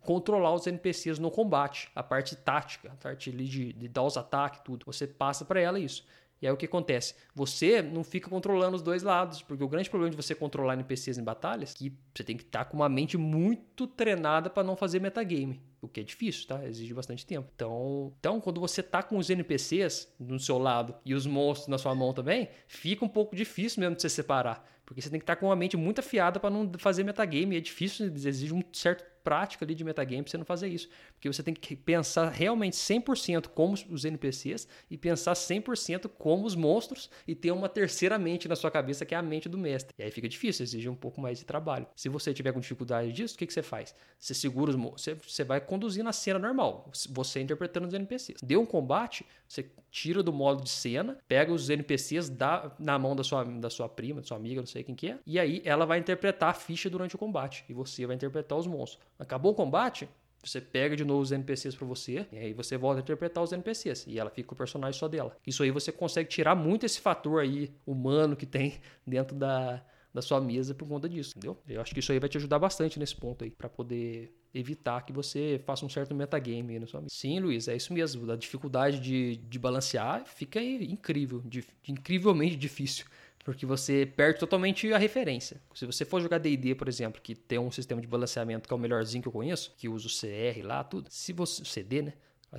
controlar os NPCs no combate, a parte tática, a parte de, de dar os ataques, tudo. Você passa para ela isso. E aí o que acontece? Você não fica controlando os dois lados, porque o grande problema de você controlar NPCs em batalhas é que você tem que estar com uma mente muito treinada para não fazer metagame, o que é difícil, tá? Exige bastante tempo. Então, então quando você tá com os NPCs no seu lado e os monstros na sua mão também, fica um pouco difícil mesmo de você separar, porque você tem que estar com uma mente muito afiada para não fazer metagame, é difícil, exige um certo prática ali de metagame você não fazer isso. Porque você tem que pensar realmente 100% como os NPCs e pensar 100% como os monstros e ter uma terceira mente na sua cabeça que é a mente do mestre. E aí fica difícil, exige um pouco mais de trabalho. Se você tiver com dificuldade disso, o que, que você faz? Você segura os você, você vai conduzir na cena normal, você interpretando os NPCs. Deu um combate, você tira do modo de cena, pega os NPCs, dá na mão da sua, da sua prima, da sua amiga, não sei quem que é, e aí ela vai interpretar a ficha durante o combate e você vai interpretar os monstros. Acabou o combate, você pega de novo os NPCs para você e aí você volta a interpretar os NPCs e ela fica o personagem só dela. Isso aí você consegue tirar muito esse fator aí humano que tem (laughs) dentro da, da sua mesa por conta disso, entendeu? Eu acho que isso aí vai te ajudar bastante nesse ponto aí para poder evitar que você faça um certo metagame aí na sua mesa. Sim, Luiz, é isso mesmo. A dificuldade de, de balancear fica incrível, de, de incrivelmente difícil porque você perde totalmente a referência. Se você for jogar D&D, por exemplo, que tem um sistema de balanceamento que é o melhorzinho que eu conheço, que usa o CR lá, tudo. Se você CD, né?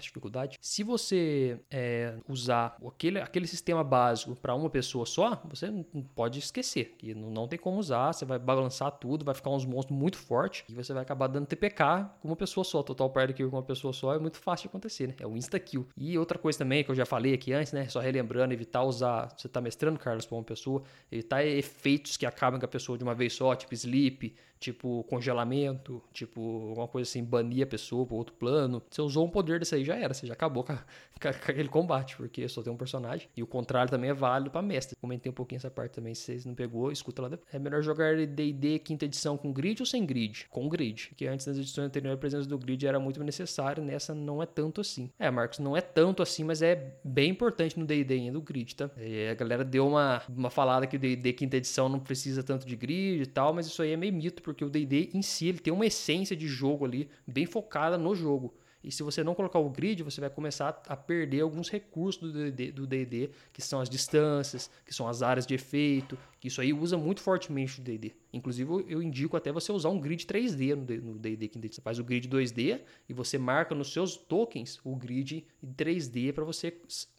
Dificuldade. Se você é, usar aquele, aquele sistema básico para uma pessoa só, você não pode esquecer que não, não tem como usar, você vai balançar tudo, vai ficar uns monstros muito fortes e você vai acabar dando TPK com uma pessoa só. Total Party Kill com uma pessoa só é muito fácil de acontecer, né? É o insta-kill. E outra coisa também que eu já falei aqui antes, né? Só relembrando, evitar usar, você tá mestrando, Carlos, para uma pessoa, evitar efeitos que acabam com a pessoa de uma vez só, tipo sleep, tipo congelamento, tipo alguma coisa assim, banir a pessoa para outro plano. Você usou um poder desse aí, já era, você já acabou (laughs) com, a, com, aquele combate, porque só tem um personagem. E o contrário também é válido para mestre. Comentei um pouquinho essa parte também, se vocês não pegou, escuta lá depois. É melhor jogar D&D quinta edição com grid ou sem grid? Com grid, porque antes nas edições anteriores a presença do grid era muito necessária, nessa não é tanto assim. É, Marcos, não é tanto assim, mas é bem importante no D&D ainda o grid, tá? E a galera deu uma, uma falada que o D&D quinta edição não precisa tanto de grid e tal, mas isso aí é meio mito, porque o D&D em si ele tem uma essência de jogo ali bem focada no jogo. E se você não colocar o grid, você vai começar a perder alguns recursos do D&D, que são as distâncias, que são as áreas de efeito, que isso aí usa muito fortemente o D&D. Inclusive, eu indico até você usar um grid 3D no D&D. Você faz o grid 2D e você marca nos seus tokens o grid 3D para você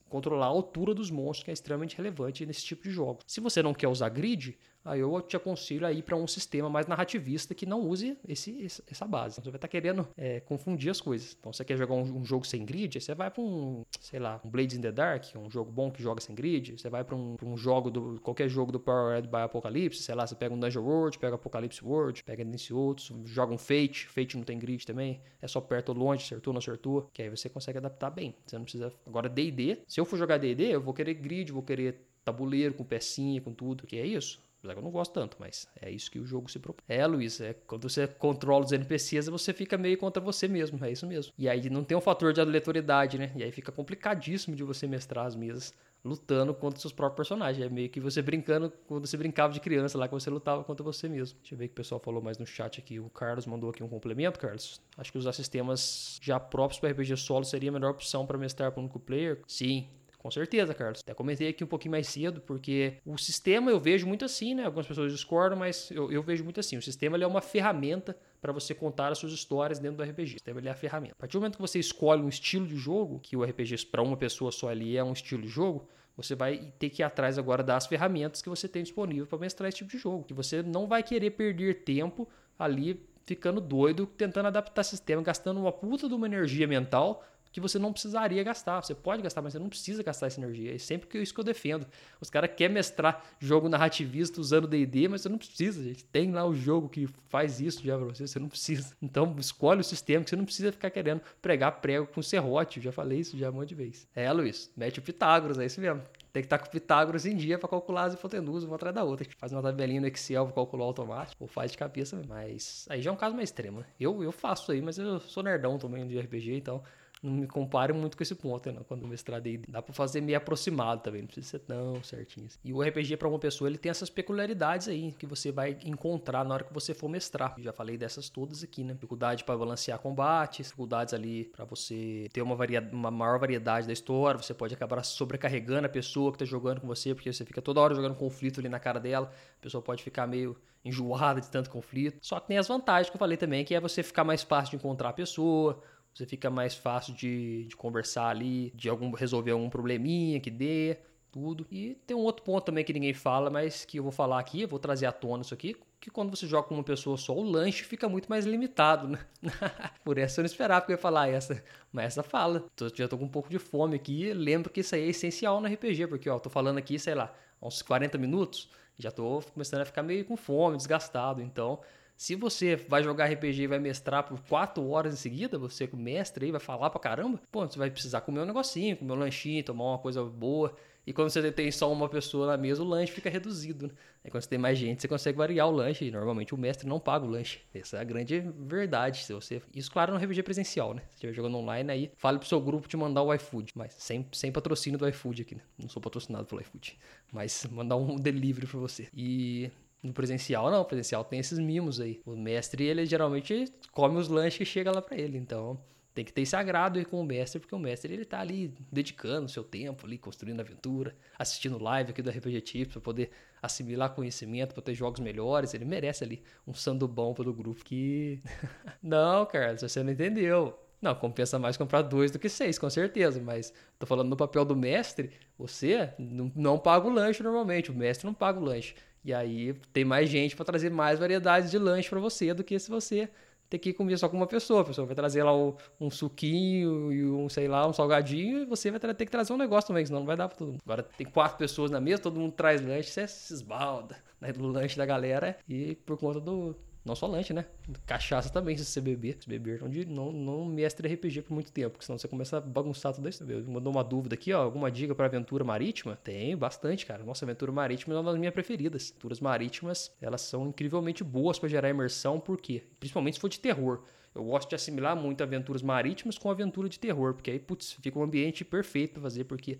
controlar a altura dos monstros, que é extremamente relevante nesse tipo de jogo. Se você não quer usar grid, aí eu te aconselho a ir para um sistema mais narrativista que não use esse, essa base. Você vai estar tá querendo é, confundir as coisas. Então, você quer jogar um, um jogo sem grid, você vai para um, sei lá, um Blades in the Dark, um jogo bom que joga sem grid. Você vai para um, um, jogo do qualquer jogo do Powered by Apocalypse, sei lá, você pega um Dungeon World, pega Apocalypse World, pega nesse outro, joga um Fate, Fate não tem grid também, é só perto ou longe, acertou, não acertou, que aí você consegue adaptar bem. Você não precisa. Agora, D&D, se eu for jogar D&D, eu vou querer grid, vou querer tabuleiro com pecinha, com tudo, que é isso. Apesar que eu não gosto tanto, mas é isso que o jogo se propõe. É, Luiz, é, quando você controla os NPCs, você fica meio contra você mesmo, é isso mesmo. E aí não tem um fator de aleatoriedade, né? E aí fica complicadíssimo de você mestrar as mesas lutando contra seus próprios personagens. É meio que você brincando quando você brincava de criança lá, que você lutava contra você mesmo. Deixa eu ver o que o pessoal falou mais no chat aqui. O Carlos mandou aqui um complemento, Carlos. Acho que usar sistemas já próprios para RPG solo seria a melhor opção para mestrar para o único player. Sim, com certeza, Carlos. Até comentei aqui um pouquinho mais cedo, porque o sistema eu vejo muito assim, né? Algumas pessoas discordam, mas eu, eu vejo muito assim. O sistema é uma ferramenta para você contar as suas histórias dentro do RPG. O sistema é a ferramenta. A partir do momento que você escolhe um estilo de jogo, que o RPG para uma pessoa só ali é um estilo de jogo, você vai ter que ir atrás agora das ferramentas que você tem disponível para mestrar esse tipo de jogo. Que você não vai querer perder tempo ali ficando doido, tentando adaptar sistema, gastando uma puta de uma energia mental que você não precisaria gastar. Você pode gastar, mas você não precisa gastar essa energia. É sempre que isso que eu defendo. Os caras querem mestrar jogo narrativista usando D&D, mas você não precisa, gente. Tem lá o jogo que faz isso já pra você, você não precisa. (laughs) Então, escolhe o sistema que você não precisa ficar querendo pregar prego com serrote. Eu já falei isso já um monte de vez. É, Luiz, mete o Pitágoras, é isso mesmo. Tem que estar com o Pitágoras em dia para calcular as hipotenusas uma atrás da outra. Faz uma tabelinha no Excel para calcular automático, ou faz de cabeça, mas aí já é um caso mais extremo. Né? Eu, eu faço aí, mas eu sou nerdão também de RPG, então não me compare muito com esse ponto, né? Quando mestradei, dá para fazer meio aproximado também, não precisa ser tão certinho. Assim. E o RPG para uma pessoa, ele tem essas peculiaridades aí que você vai encontrar na hora que você for mestrar. Já falei dessas todas aqui, né? Dificuldade para balancear combates, dificuldades ali para você ter uma, uma maior variedade da história, você pode acabar sobrecarregando a pessoa que tá jogando com você, porque você fica toda hora jogando conflito ali na cara dela, a pessoa pode ficar meio enjoada de tanto conflito. Só que tem as vantagens que eu falei também, que é você ficar mais fácil de encontrar a pessoa, você fica mais fácil de, de conversar ali, de algum, resolver algum probleminha que dê, tudo. E tem um outro ponto também que ninguém fala, mas que eu vou falar aqui, eu vou trazer à tona isso aqui, que quando você joga com uma pessoa só, o lanche fica muito mais limitado, né? (laughs) Por essa eu não esperava que eu ia falar essa, mas essa fala. Tô, já tô com um pouco de fome aqui, lembro que isso aí é essencial no RPG, porque ó, tô falando aqui, sei lá, uns 40 minutos, já tô começando a ficar meio com fome, desgastado, então se você vai jogar RPG e vai mestrar por 4 horas em seguida, você mestre aí vai falar pra caramba, pô, você vai precisar comer um negocinho, comer um lanchinho, tomar uma coisa boa. E quando você tem só uma pessoa na mesa, o lanche fica reduzido. Né? Aí quando você tem mais gente, você consegue variar o lanche. E normalmente o mestre não paga o lanche. Essa é a grande verdade. Se você... Isso, claro, no RPG presencial, né? Se estiver jogando online, aí fale pro seu grupo te mandar o iFood. Mas sem, sem patrocínio do iFood aqui, né? Não sou patrocinado pelo iFood. Mas mandar um (laughs) delivery pra você. E no presencial, não. O presencial tem esses mimos aí. O mestre, ele geralmente come os lanches que chega lá para ele. Então, tem que ter esse agrado aí com o mestre, porque o mestre, ele tá ali dedicando seu tempo ali, construindo aventura, assistindo live aqui do RPG Tips para poder assimilar conhecimento, para ter jogos melhores. Ele merece ali um sandu bom pelo grupo que... (laughs) não, Carlos, você não entendeu. Não, compensa mais comprar dois do que seis, com certeza. Mas tô falando no papel do mestre, você não paga o lanche normalmente. O mestre não paga o lanche. E aí tem mais gente para trazer mais variedades de lanche para você do que se você ter que comer só com uma pessoa. A pessoa vai trazer lá um, suquinho e um, sei lá, um salgadinho, e você vai ter que trazer um negócio também, senão não vai dar para todo mundo. Agora tem quatro pessoas na mesa, todo mundo traz lanche, você se esbalda né, do lanche da galera e por conta do, não só lanche, né? Cachaça também, se você beber. Se beber, não, não, não mestre RPG por muito tempo, porque senão você começa a bagunçar tudo isso. Mandou uma dúvida aqui, ó. Alguma dica para aventura marítima? Tem bastante, cara. Nossa, aventura marítima é uma das minhas preferidas. Aventuras marítimas, elas são incrivelmente boas para gerar imersão, por quê? Principalmente se for de terror. Eu gosto de assimilar muito aventuras marítimas com aventura de terror, porque aí, putz, fica um ambiente perfeito para fazer, porque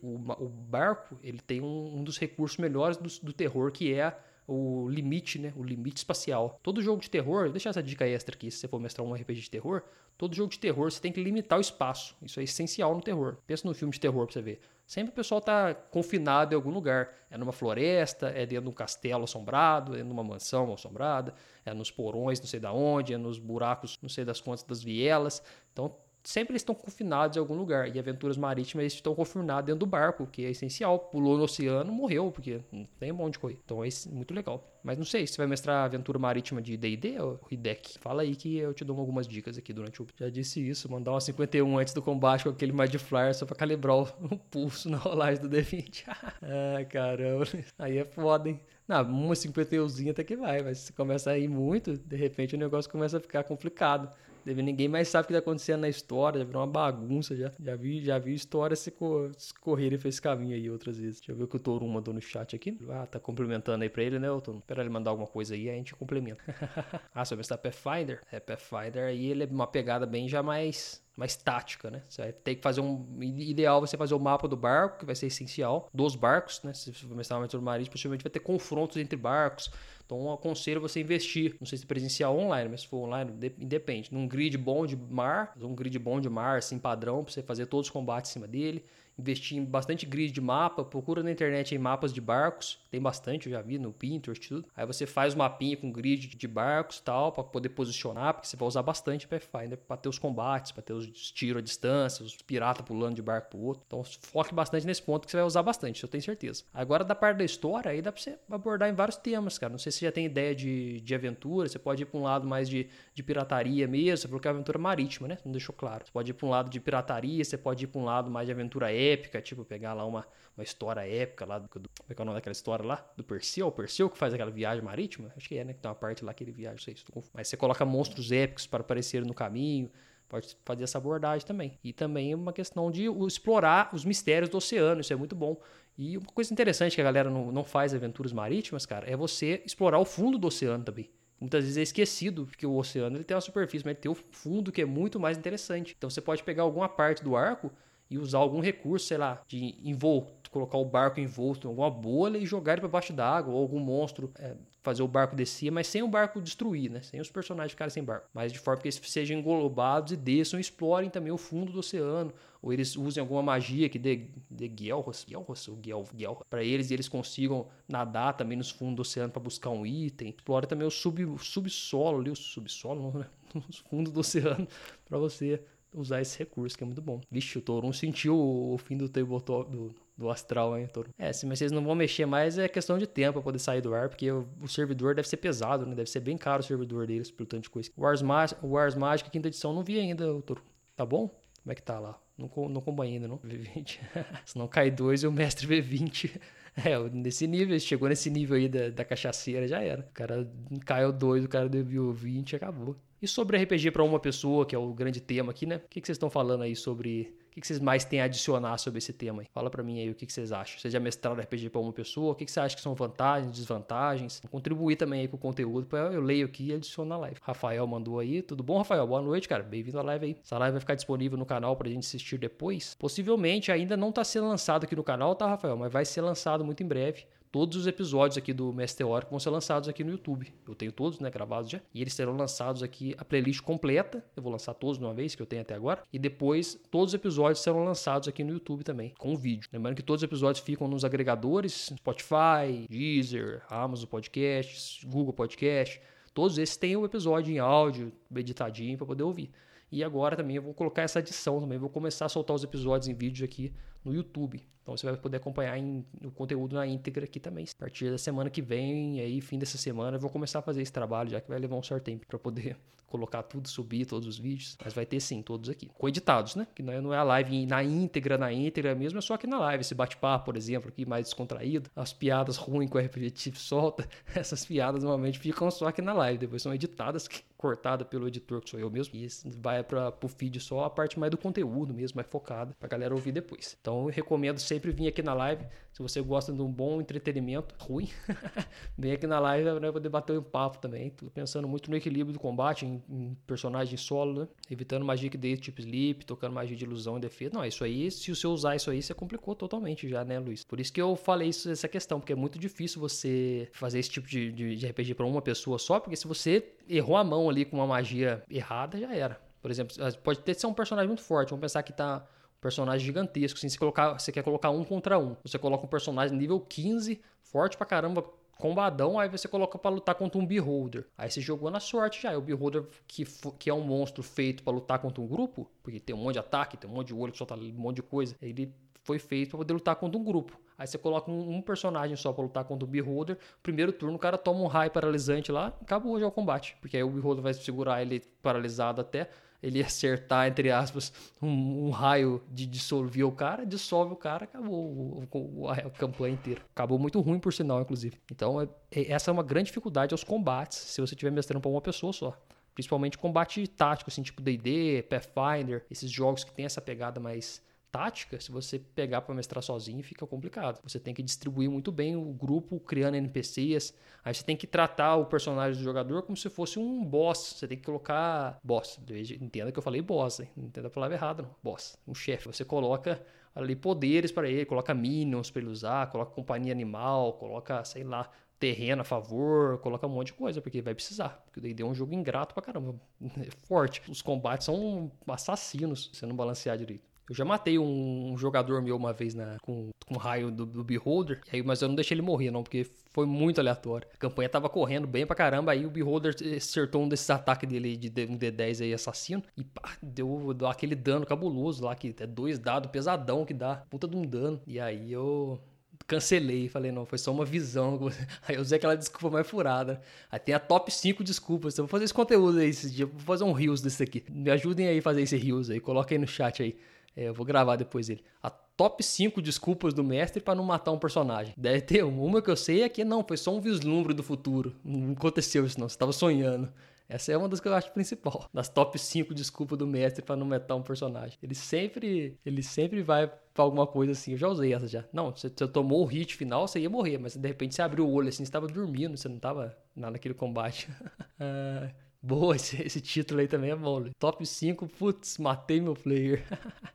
o, barco, ele tem um, um dos recursos melhores do, do terror, que é o limite, né? O limite espacial. Todo jogo de terror, vou deixar essa dica extra aqui, se você for mestrar um RPG de terror, todo jogo de terror você tem que limitar o espaço. Isso é essencial no terror. Pensa no filme de terror pra você ver. Sempre o pessoal tá confinado em algum lugar. É numa floresta, é dentro de um castelo assombrado, é numa mansão assombrada, é nos porões, não sei da onde, é nos buracos, não sei das quantas das vielas. Então sempre eles estão confinados em algum lugar. E aventuras marítimas eles estão confinados dentro do barco, que é essencial. Pulou no oceano, morreu, porque não tem um monte de coisa. Então é muito legal. Mas não sei, se vai mestrar aventura marítima de D&D ou Hidek? Fala aí que eu te dou algumas dicas aqui durante o... Já disse isso, mandar uma 51 antes do combate com aquele Mad Flyer só pra calibrar o, (laughs) pulso na rolagem do D20. (laughs) ah, caramba. Aí é foda, hein? Não, uma 51zinha até que vai, mas se começa a ir muito, de repente o negócio começa a ficar complicado. Ninguém mais sabe o que está acontecendo na história, já virou uma bagunça já. Já vi, já vi histórias se, co se correrem esse caminho aí outras vezes. Deixa eu ver o que o Toru mandou no chat aqui. Ah, tá complementando aí pra ele, né, Toru? Espera ele mandar alguma coisa aí, a gente complementa. (laughs) ah, sobre essa Pathfinder? É, Pathfinder aí ele é uma pegada bem já mais mais tática, né? Você vai ter que fazer um. Ideal você fazer o mapa do barco, que vai ser essencial, dos barcos, né? Se você mestrar uma aventura marítima, possivelmente vai ter confrontos entre barcos. Então, aconselho você investir, não sei se presencial ou online, mas se for online, independe. Num grid bom de mar, um grid bom de mar, assim, padrão, para você fazer todos os combates em cima dele investir em bastante grid de mapa, procura na internet em mapas de barcos, tem bastante, eu já vi no Pinterest tudo. Aí você faz uma mapinha com grid de barcos tal, para poder posicionar, porque você vai usar bastante Pathfinder para ter os combates, para ter os tiros à distância, os piratas pulando de barco pro outro. Então foque bastante nesse ponto que você vai usar bastante, eu tenho certeza. Agora da parte da história, aí dá para você abordar em vários temas, cara. Não sei se você já tem ideia de, de aventura, você pode ir para um lado mais de, de pirataria mesmo, você falou que é aventura marítima, né? Não deixou claro. Você pode ir para um lado de pirataria, você pode ir para um lado mais de aventura épica, tipo pegar lá uma, uma história épica lá, do, do, como é que é o nome daquela história lá? Do Perseu, o Perseu que faz aquela viagem marítima? Acho que é, né? Que tem uma parte lá que ele viaja, sei se Mas você coloca monstros épicos para aparecer no caminho, pode fazer essa abordagem também. E também uma questão de explorar os mistérios do oceano, isso é muito bom. E uma coisa interessante que a galera não, não faz aventuras marítimas, cara, é você explorar o fundo do oceano também. Muitas vezes é esquecido, porque o oceano ele tem uma superfície, mas ele tem o fundo que é muito mais interessante. Então você pode pegar alguma parte do arco e usar algum recurso, sei lá, de envolto, colocar o barco envolto em alguma bolha e jogar ele para baixo d'água, ou algum monstro é, fazer o barco descer, mas sem o barco destruir, né? Sem os personagens ficarem sem barco. Mas de forma que eles sejam englobados e desçam explorem também o fundo do oceano. Ou eles usem alguma magia que dê, dê Gelros, Gelros, ou Gel, Gel, para eles e eles consigam nadar também nos fundos do oceano para buscar um item. Explore também o, sub, subsolo ali, o subsolo, né? (laughs) no fundo do oceano, para você usar esse recurso, que é muito bom. Vixe, o Torun sentiu o fim do tabletop, do, do astral, hein, Torun. É, sim, mas vocês não vão mexer mais, é questão de tempo pra poder sair do ar, porque o, o, servidor deve ser pesado, né? Deve ser bem caro o servidor deles, pelo tanto de coisa. Wars, Ma Wars Magic, quinta edição, não vi ainda, o Torun. Tá bom? Como é que tá lá? Não, não acompanhei ainda, não. V20. (laughs) Se não cai dois e o mestre V20 (laughs) É, nesse nível, chegou nesse nível aí da, da cachaceira, já era. O cara caiu dois, o cara deu 20 e acabou. E sobre RPG para uma pessoa, que é o grande tema aqui, né? O que, vocês estão falando aí sobre que, que vocês mais têm a adicionar sobre esse tema? Aí? Fala para mim aí o que, vocês acham. Vocês já mestraram RPG para uma pessoa? O que, você acha que são vantagens, desvantagens? Contribuir também aí com o conteúdo. Eu leio aqui e adiciono na live. Rafael mandou aí. Tudo bom, Rafael? Boa noite, cara. Bem-vindo à live aí. Essa live vai ficar disponível no canal pra gente assistir depois. Possivelmente ainda não tá sendo lançado aqui no canal, tá, Rafael? Mas vai ser lançado muito em breve todos os episódios aqui do Mestre Teórico vão ser lançados aqui no YouTube. Eu tenho todos, né, gravados já. E eles serão lançados aqui a playlist completa. Eu vou lançar todos de uma vez, que eu tenho até agora. E depois todos os episódios serão lançados aqui no YouTube também, com vídeo. Lembrando que todos os episódios ficam nos agregadores Spotify, Deezer, Amazon Podcasts, Google Podcast. Todos esses têm o episódio em áudio, editadinho para poder ouvir. E agora também eu vou colocar essa edição também, vou começar a soltar os episódios em vídeo aqui no YouTube. Então você vai poder acompanhar em, o conteúdo na íntegra aqui também. A partir da semana que vem, aí fim dessa semana, eu vou começar a fazer esse trabalho, já que vai levar um certo tempo para poder (laughs) colocar tudo, subir todos os vídeos. Mas vai ter sim, todos aqui. Com editados, né? Que não é, é a live na íntegra, na íntegra mesmo, é só aqui na live. Esse bate-papo, por exemplo, aqui mais descontraído. As piadas ruins que o RPG solta, (laughs) essas piadas normalmente ficam só aqui na live. Depois são editadas, cortadas pelo editor, que sou eu mesmo. E vai para o feed só a parte mais do conteúdo mesmo, mais focada, pra galera ouvir depois. Então eu recomendo sempre vir aqui na live. Se você gosta de um bom entretenimento, ruim, (laughs) vem aqui na live né, poder bater um papo também. Tô pensando muito no equilíbrio do combate, em, em personagem solo, né? Evitando magia que dê tipo sleep, tocando magia de ilusão e defesa. Não, isso aí, se você usar isso aí, você complicou totalmente já, né, Luiz? Por isso que eu falei isso, essa questão, porque é muito difícil você fazer esse tipo de, de, de RPG para uma pessoa só, porque se você errou a mão ali com uma magia errada, já era. Por exemplo, pode ter ser um personagem muito forte. Vamos pensar que tá personagem gigantesco. Assim, você, colocar, você quer colocar um contra um. Você coloca um personagem nível 15, forte pra caramba, combadão, aí você coloca para lutar contra um Beholder. Aí você jogou na sorte já. E o Beholder, que, que é um monstro feito para lutar contra um grupo, porque tem um monte de ataque, tem um monte de olho que solta um monte de coisa, ele foi feito para poder lutar contra um grupo. Aí você coloca um, personagem só para lutar contra o Beholder. Primeiro turno, o cara toma um raio paralisante lá, acabou já o combate. Porque aí o Beholder vai segurar ele paralisado até ele acertar, entre aspas, um, um, raio de dissolver o cara, dissolve o cara, acabou o, o, a, campanha inteira. Acabou muito ruim, por sinal, inclusive. Então, é, é, essa é uma grande dificuldade aos combates, se você estiver mestrando para uma pessoa só. Principalmente combate tático, assim, tipo D&D, Pathfinder, esses jogos que tem essa pegada mais tática, se você pegar para mestrar sozinho, fica complicado. Você tem que distribuir muito bem o grupo, criando NPCs. Aí você tem que tratar o personagem do jogador como se fosse um boss. Você tem que colocar boss. Entenda que eu falei boss, hein? não entenda a palavra errada, não. Boss, um chefe. Você coloca ali poderes para ele, coloca minions para ele usar, coloca companhia animal, coloca, sei lá, terreno a favor, coloca um monte de coisa, porque vai precisar. Porque o D&D é um jogo ingrato pra caramba, (laughs) é forte. Os combates são assassinos se não balancear direito. Eu já matei um, jogador meu uma vez na, com, com raio do, do Beholder, aí, mas eu não deixei ele morrer, não, porque foi muito aleatório. A campanha tava correndo bem pra caramba, aí o Beholder acertou um desses ataques dele de um D10 aí assassino e pá, deu, deu aquele dano cabuloso lá, que é dois dados pesadão que dá, puta de um dano. E aí eu cancelei. Falei, não, foi só uma visão. (laughs) Aí eu usei aquela desculpa mais furada. Aí tem a top 5 desculpas. Eu vou fazer esse conteúdo aí esse dia. Vou fazer um rios desse aqui. Me ajudem aí a fazer esse rios aí. Coloca aí no chat aí. É, eu vou gravar depois ele. A top 5 desculpas do mestre para não matar um personagem. Deve ter uma que eu sei é que não, foi só um vislumbre do futuro. Não aconteceu isso não, você estava sonhando. Essa é uma das que eu acho principal. (laughs) Das top 5 desculpas do mestre para não matar um personagem. Ele sempre, ele sempre vai pra alguma coisa assim. Eu já usei essa já. Não, você, você tomou o hit final, você ia morrer, mas de repente você abriu o olho assim, você estava dormindo, você não estava naquele combate. (laughs) ah, Boa, (laughs) esse, esse, título aí também é bom. Né? Top 5, putz, matei meu player.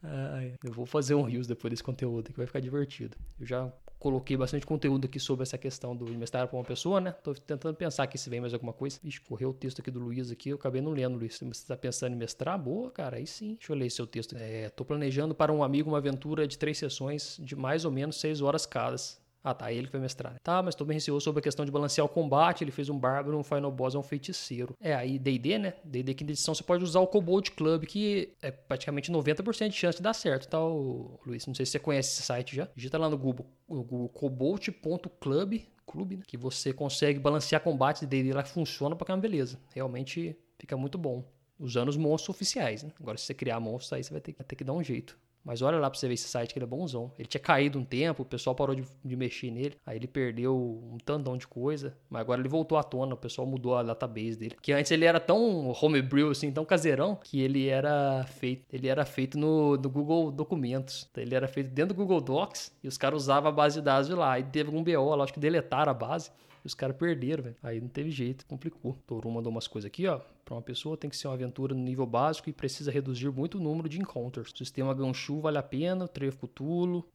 (laughs) eu vou fazer um rios depois desse conteúdo que vai ficar divertido. Eu já coloquei bastante conteúdo aqui sobre essa questão do mestrar para uma pessoa, né? Tô tentando pensar aqui se vem mais alguma coisa. Ixi, correu o texto aqui do Luiz aqui, eu acabei não lendo, Luiz. Você tá pensando em mestrar, boa, cara, aí sim. Deixa eu ler seu texto. É, tô planejando para um amigo uma aventura de três sessões de mais ou menos seis horas cada. Ah, tá, ele que vai mestrar. Tá, mas tô bem receoso sobre a questão de balancear o combate. Ele fez um bárbaro, um final boss é um feiticeiro. É, aí D&D, né? D&D quinta edição, você pode usar o Kobold Club, que é praticamente 90% de chance de dar certo, tá, Luiz? Não sei se você conhece esse site já. Digita lá no Google, Google kobold.club, clube, né? que você consegue balancear combate de D&D lá que funciona pra cá, beleza. Realmente fica muito bom. Usando os monstros oficiais, né? Agora, se você criar monstros aí, você vai ter, vai ter que dar um jeito. Mas olha lá pra você ver esse site que ele é bonzão. Ele tinha caído um tempo, o pessoal parou de, de, mexer nele. Aí ele perdeu um tantão de coisa. Mas agora ele voltou à tona, o pessoal mudou a database dele. Que antes ele era tão homebrew, assim, tão caseirão, que ele era feito. Ele era feito no, no Google Documentos. Ele era feito dentro do Google Docs e os caras usavam a base de dados de lá. E teve um BO acho que deletaram a base. Os caras perderam, velho. Aí não teve jeito, complicou. Toru mandou umas coisas aqui, ó. Para uma pessoa tem que ser uma aventura no nível básico e precisa reduzir muito o número de encounters. O sistema Ganshu vale a pena, o Trevo.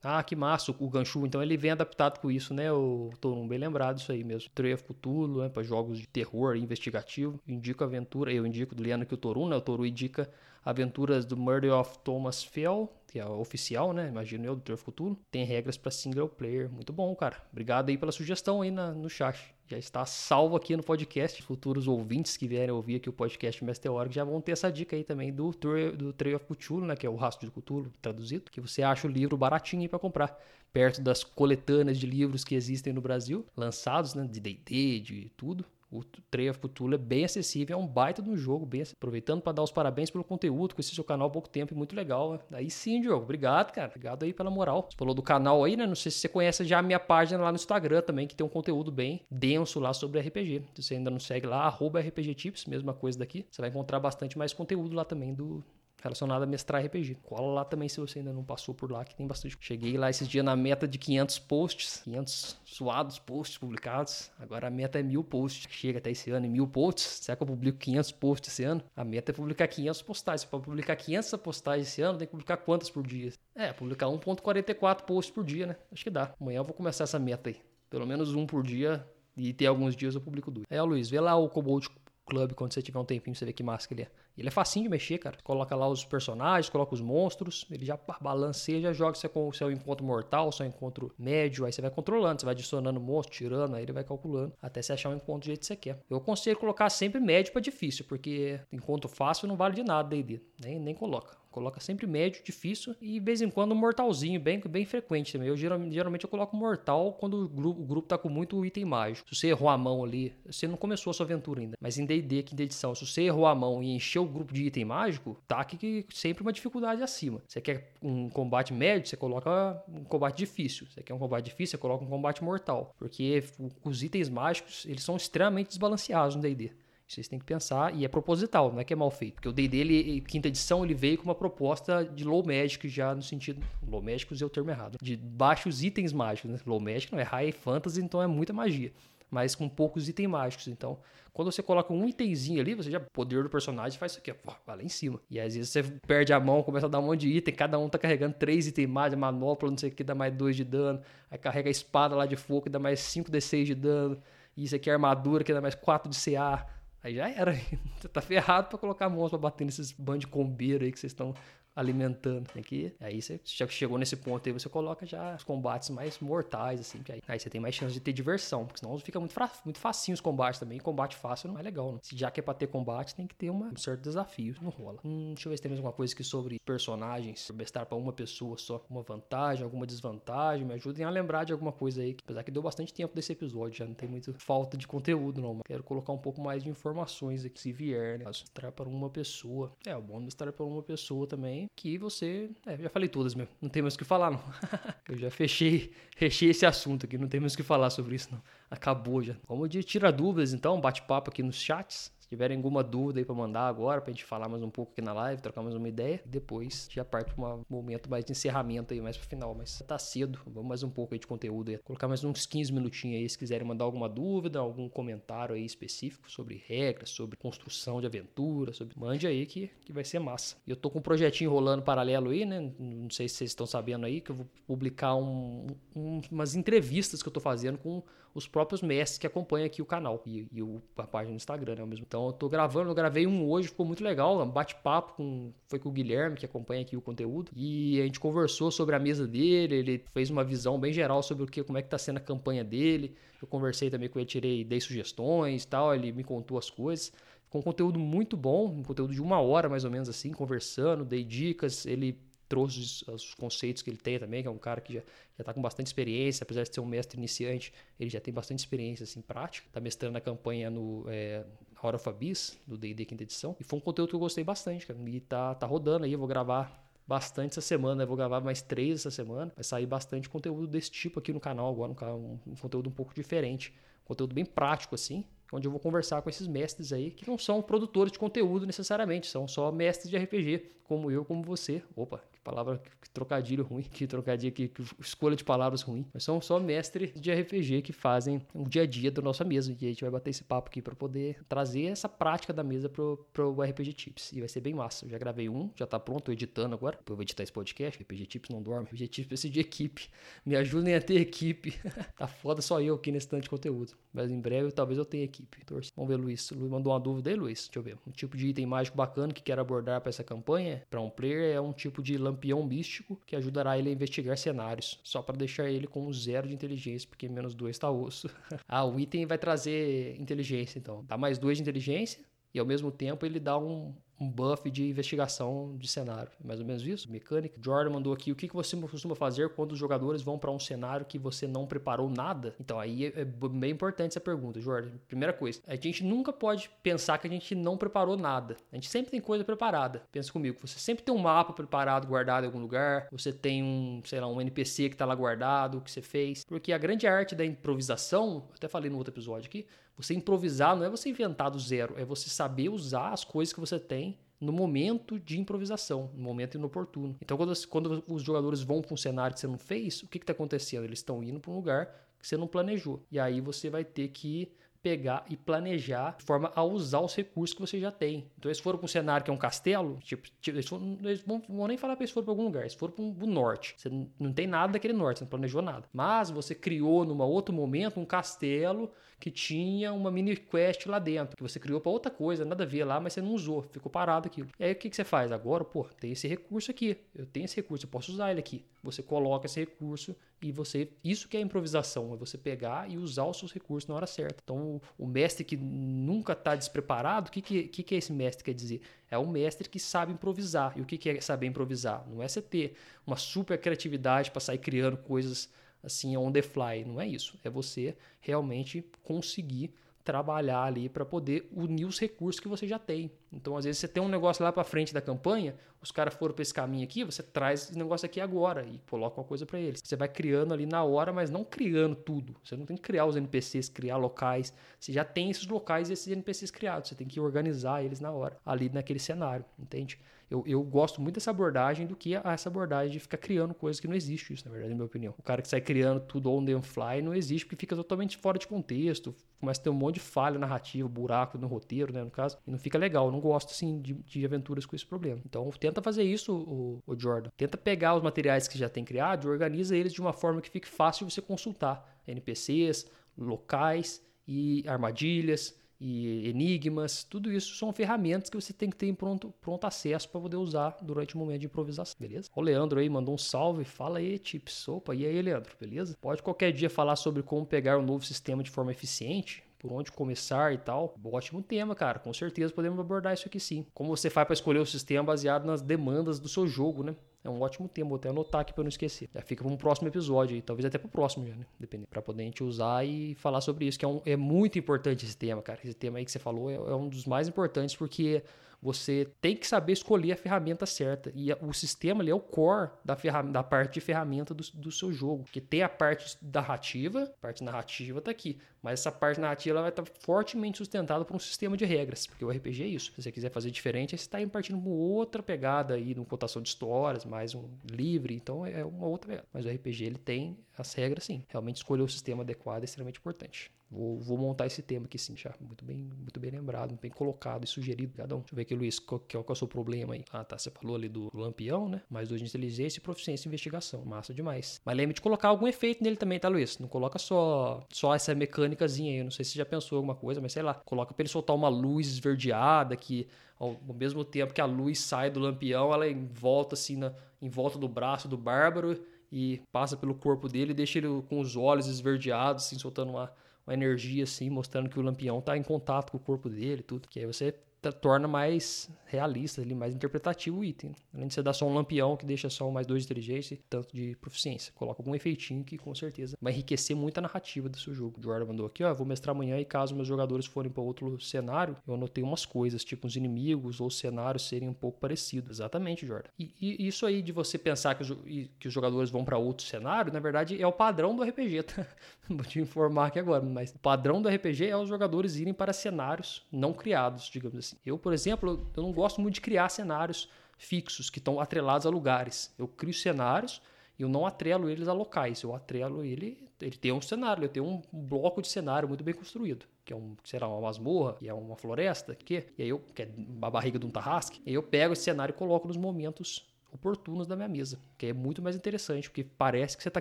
Ah, que massa, o Ganshu, então ele vem adaptado com isso, né? O Torum, bem lembrado isso aí mesmo. Trevo Cthulhu, né? Para jogos de terror investigativo. Indico aventura, eu indico do Leandro que o Torum, né? O Toru indica Aventuras do Murder of Thomas Fell, que é oficial, né? Imagino eu, do Trevo Cthulhu. Tem regras para single player. Muito bom, cara. Obrigado aí pela sugestão aí na, no chat já está salvo aqui no podcast. Futuros ouvintes que vierem ouvir aqui o podcast Mestre já vão ter essa dica aí também do, do Trail of Cthulhu, né, que é o Rastro de Cthulhu traduzido, que você acha o livro baratinho para comprar, perto das coletâneas de livros que existem no Brasil, lançados, né, de D&D, de tudo. O Trail of Cthulhu é bem acessível, é um baita de um jogo, bem aproveitando para dar os parabéns pelo conteúdo, conheci seu canal há pouco tempo e muito legal. Né? Aí sim, Diogo, obrigado, cara. Obrigado aí pela moral. Você falou do canal aí, né? Não sei se você conhece já a minha página lá no Instagram também, que tem um conteúdo bem denso lá sobre RPG. Se você ainda não segue lá, arroba RPG Tips, mesma coisa daqui. Você vai encontrar bastante mais conteúdo lá também do, relacionado a mestrar RPG. Cola lá também se você ainda não passou por lá, que tem bastante. Cheguei lá esses dias na meta de 500 posts, 500 suados posts publicados. Agora a meta é mil posts. Chega até esse ano em mil posts. Será que eu publico 500 posts esse ano? A meta é publicar 500 postagens. Para publicar 500 postagens esse ano, tem que publicar quantas por dia? É, publicar 1.44 posts por dia, né? Acho que dá. Amanhã eu vou começar essa meta aí. Pelo menos um por dia e ter alguns dias eu publico dois. É, Luiz, vê lá o Cobalt Club quando você tiver um tempinho você ver que massa que ele é. Ele é facinho de mexer, cara. Coloca lá os personagens, coloca os monstros, ele já balanceia, já joga com o seu encontro mortal, seu encontro médio, aí você vai controlando, você vai adicionando monstro, tirando, aí ele vai calculando, até você achar um encontro do jeito que você quer. Eu aconselho colocar sempre médio para difícil, porque encontro fácil não vale de nada D&D, nem, nem coloca. Coloca sempre médio, difícil e de vez em quando mortalzinho, bem, bem frequente também. Eu geralmente, eu coloco mortal quando o grupo, o grupo tá com muito item mágico. Se você errou a mão ali, você não começou a sua aventura ainda, mas em D&D, quinta edição, se você errou a mão e encheu o grupo de item mágico, tá que sempre uma dificuldade acima. Você quer um combate médio, você coloca um combate difícil. Você quer um combate difícil, você coloca um combate mortal. Porque os itens mágicos, eles são extremamente desbalanceados no D&D. Vocês têm que pensar, e é proposital, não é que é mal feito. Porque o D&D, ele, quinta edição, ele veio com uma proposta de low magic já no sentido... Low magic, usei o termo errado. De baixos itens mágicos, né? Low magic não é high fantasy, então é muita magia. Mas com poucos itens mágicos. Então, quando você coloca um itemzinho ali, você já... Poder do personagem faz isso aqui, ó. Vai lá em cima. E às vezes você perde a mão, começa a dar um monte de item. Cada um tá carregando três itens mágicos. Manopla, não sei o que, dá mais dois de dano. Aí carrega a espada lá de fogo, que dá mais 5 d6 de dano. E isso aqui é armadura, que dá mais 4 de CA. Aí já era. (laughs) Você tá ferrado pra colocar a mão pra bater nesses bandos de combeiro aí que vocês estão alimentando. Tem que, aí você já chegou nesse ponto aí, você coloca já os combates mais mortais, assim, que aí, aí você tem mais chance de ter diversão, porque senão fica muito, muito facinho os combates também. Combate fácil não é legal, né? Se já que é pra ter combate, tem que ter uma, um certo desafio. Não rola. Hum, deixa eu ver se tem mais alguma coisa aqui sobre personagens, bestar pra uma pessoa só. Uma vantagem, alguma desvantagem. Me ajudem a lembrar de alguma coisa aí. Apesar que deu bastante tempo desse episódio, já não tem muito falta de conteúdo, não. Mas quero colocar um pouco mais de informações aqui, se vier, né? Mestrar para uma pessoa. É, o bom mestrar para uma pessoa também, que você. É, já falei todas mesmo. Não tem mais o que falar, não. (laughs) eu já fechei, fechei esse assunto aqui, não tem mais o que falar sobre isso, não. Acabou já. Vamos de tirar dúvidas, então, bate-papo aqui nos chats. Se tiverem alguma dúvida aí para mandar agora, pra gente falar mais um pouco aqui na live, trocar mais uma ideia, e depois já parte para um momento mais de encerramento aí, mais pro final. Mas tá cedo, vamos mais um pouco aí de conteúdo aí. Colocar mais uns 15 minutinhos aí, se quiserem mandar alguma dúvida, algum comentário aí específico sobre regras, sobre construção de aventura, sobre. Mande aí que, que vai ser massa. E eu tô com um projetinho rolando paralelo aí, né? Não sei se vocês estão sabendo aí, que eu vou publicar um, um, umas entrevistas que eu tô fazendo com os próprios mestres que acompanham aqui o canal e, e o, a página do Instagram, né? Mesmo. Então eu tô gravando, eu gravei um hoje, ficou muito legal, um bate-papo com, foi com o Guilherme, que acompanha aqui o conteúdo, e a gente conversou sobre a mesa dele, ele fez uma visão bem geral sobre o que, como é que tá sendo a campanha dele, eu conversei também com ele, tirei, dei sugestões e tal, ele me contou as coisas, com um conteúdo muito bom, um conteúdo de uma hora mais ou menos assim, conversando, dei dicas, ele trouxe os, os, conceitos que ele tem também, que é um cara que já está com bastante experiência, apesar de ser um mestre iniciante, ele já tem bastante experiência assim, prática. Está mestrando a campanha no é, Hora of Abyss, do D&D quinta edição. E foi um conteúdo que eu gostei bastante, cara. E tá, tá rodando aí, eu vou gravar bastante essa semana, eu vou gravar mais três essa semana. Vai sair bastante conteúdo desse tipo aqui no canal agora, um, um conteúdo um pouco diferente. Um conteúdo bem prático, assim, onde eu vou conversar com esses mestres aí, que não são produtores de conteúdo necessariamente, são só mestres de RPG, como eu, como você. Opa, palavra, que trocadilho ruim, (laughs) que trocadilho, que, que escolha de palavras ruim. Mas são só mestres de RPG que fazem o dia a dia da nossa mesa. E a gente vai bater esse papo aqui para poder trazer essa prática da mesa pro, pro RPG Tips. E vai ser bem massa. Eu já gravei um, já tá pronto, tô editando agora. Depois eu vou editar esse podcast. RPG Tips não dorme. RPG Tips precisa de equipe. Me ajudem a ter equipe. (laughs) tá foda só eu aqui nesse tanto de conteúdo. Mas em breve talvez eu tenha equipe. Vamos ver, Luiz. Luiz mandou uma dúvida aí, Luiz. Deixa eu ver. Um tipo de item mágico bacana que quero abordar para essa campanha, para um player, é um tipo de lampião místico que ajudará ele a investigar cenários, só para deixar ele com zero de inteligência, porque menos dois está osso. (laughs) ah, o item vai trazer inteligência, então. Dá mais dois de inteligência e ao mesmo tempo ele dá um, um buff de investigação de cenário. Mais ou menos isso. Mecânica. Jordan mandou aqui: o que você costuma fazer quando os jogadores vão para um cenário que você não preparou nada? Então, aí é, é bem importante essa pergunta, Jordan. Primeira coisa, a gente nunca pode pensar que a gente não preparou nada. A gente sempre tem coisa preparada. Pensa comigo, você sempre tem um mapa preparado, guardado em algum lugar. Você tem um, sei lá, um NPC que está lá guardado, que você fez. Porque a grande arte da improvisação, até falei no outro episódio aqui, você improvisar não é você inventar do zero, é você saber usar as coisas que você tem no momento de improvisação, no momento inoportuno. Então, quando, quando os jogadores vão para um cenário que você não fez, o que está acontecendo? Eles estão indo para um lugar que você não planejou. E aí você vai ter que pegar e planejar de forma a usar os recursos que você já tem. Então, eles foram para um cenário que é um castelo, tipo, tipo eles, foram, eles vão, vão, nem falar para eles foram para algum lugar, eles foram para o norte. Você não, não tem nada daquele norte, você não planejou nada. Mas você criou, num outro momento, um castelo que tinha uma mini quest lá dentro, que você criou para outra coisa, nada a ver lá, mas você não usou, ficou parado aquilo. E aí o que, que você faz? Agora, pô, tem esse recurso aqui, eu tenho esse recurso, eu posso usar ele aqui. Você coloca esse recurso e você. Isso que é improvisação, é você pegar e usar os seus recursos na hora certa. Então, o, mestre que nunca está despreparado, o que, que, que, que esse mestre quer dizer? É o mestre que sabe improvisar. E o que, que é saber improvisar? Não é você ter uma super criatividade para sair criando coisas assim on the fly. Não é isso. É você realmente conseguir trabalhar ali para poder unir os recursos que você já tem. Então, às vezes, você tem um negócio lá para frente da campanha, os caras foram para esse caminho aqui, você traz esse negócio aqui agora e coloca uma coisa para eles. Você vai criando ali na hora, mas não criando tudo. Você não tem que criar os NPCs, criar locais. Você já tem esses locais e esses NPCs criados. Você tem que organizar eles na hora, ali naquele cenário, entende? Eu, eu gosto muito dessa abordagem do que essa abordagem de ficar criando coisas que não existe isso, na verdade, na minha opinião. O cara que sai criando tudo on the fly não existe porque fica totalmente fora de contexto, começa a ter um monte de falha narrativa, buraco no roteiro, né, no caso, e não fica legal. Eu não gosto, assim, de, de aventuras com esse problema. Então, tenta fazer isso, o, o Jordan. Tenta pegar os materiais que já tem criado e organiza eles de uma forma que fique fácil de você consultar. NPCs, locais e armadilhas e enigmas, tudo isso são ferramentas que você tem que ter em pronto, pronto acesso para poder usar durante o momento de improvisação, beleza? O Leandro aí mandou um salve, fala aí, tips, opa, e aí, Leandro, beleza? Pode qualquer dia falar sobre como pegar um novo sistema de forma eficiente, por onde começar e tal. Ótimo tema, cara. Com certeza podemos abordar isso aqui sim. Como você faz para escolher o sistema baseado nas demandas do seu jogo, né? É um ótimo tema, vou até anotar aqui para não esquecer. Já fica para um próximo episódio aí, talvez até para o próximo já, né? Dependendo, para poder a gente usar e falar sobre isso, que é, um, é muito importante esse tema, cara. Esse tema aí que você falou é, é um dos mais importantes porque você tem que saber escolher a ferramenta certa. E o sistema é o core da, da parte de ferramenta do, do seu jogo. Que tem a parte narrativa, a parte narrativa tá aqui. Mas essa parte narrativa vai estar tá fortemente sustentada por um sistema de regras. Porque o RPG é isso. Se você quiser fazer diferente, você está partindo uma outra pegada aí, numa contação de histórias, mais um livre. Então é uma outra pegada. Mas o RPG ele tem as regras sim. Realmente escolher o sistema adequado é extremamente importante. Vou, vou, montar esse tema aqui sim, já. Muito bem, muito bem lembrado, bem colocado e sugerido. Cada um. Deixa eu ver aqui, Luiz, qual, qual, qual é o seu problema aí? Ah, tá. Você falou ali do lampião, né? Mais dois de inteligência e proficiência em investigação. Massa demais. Mas lembre de colocar algum efeito nele também, tá, Luiz? Não coloca só, só essa mecânicazinha aí. Eu não sei se você já pensou alguma coisa, mas sei lá. Coloca pra ele soltar uma luz esverdeada que ao, ao mesmo tempo que a luz sai do lampião, ela volta assim na, em volta do braço do bárbaro e passa pelo corpo dele e deixa ele com os olhos esverdeados, assim, soltando uma uma energia assim, mostrando que o lampião está em contato com o corpo dele, tudo. Que aí você torna mais realista, ali, mais interpretativo o item. Além de você dar só um lampião que deixa só mais dois de inteligência e tanto de proficiência. Coloca algum efeitinho que com certeza vai enriquecer muito a narrativa do seu jogo. O Jordan mandou aqui, ó, vou mestrar amanhã e caso meus jogadores forem para outro cenário, eu anotei umas coisas, tipo os inimigos ou cenários serem um pouco parecidos. Exatamente, Jordan. E, e isso aí de você pensar que os, que os jogadores vão para outro cenário, na verdade é o padrão do RPG, tá? (laughs) Vou te informar aqui agora, mas o padrão do RPG é os jogadores irem para cenários não criados, digamos assim. Eu, por exemplo, eu não gosto muito de criar cenários fixos que estão atrelados a lugares. Eu crio cenários e eu não atrelo eles a locais. Eu atrelo ele, ele tem um cenário, eu tenho um bloco de cenário muito bem construído, que é um, será uma masmorra, que é uma floresta, que e aí eu que é a barriga de um tarrasque. E aí eu pego esse cenário e coloco nos momentos oportunos da minha mesa, que é muito mais interessante, porque parece que você está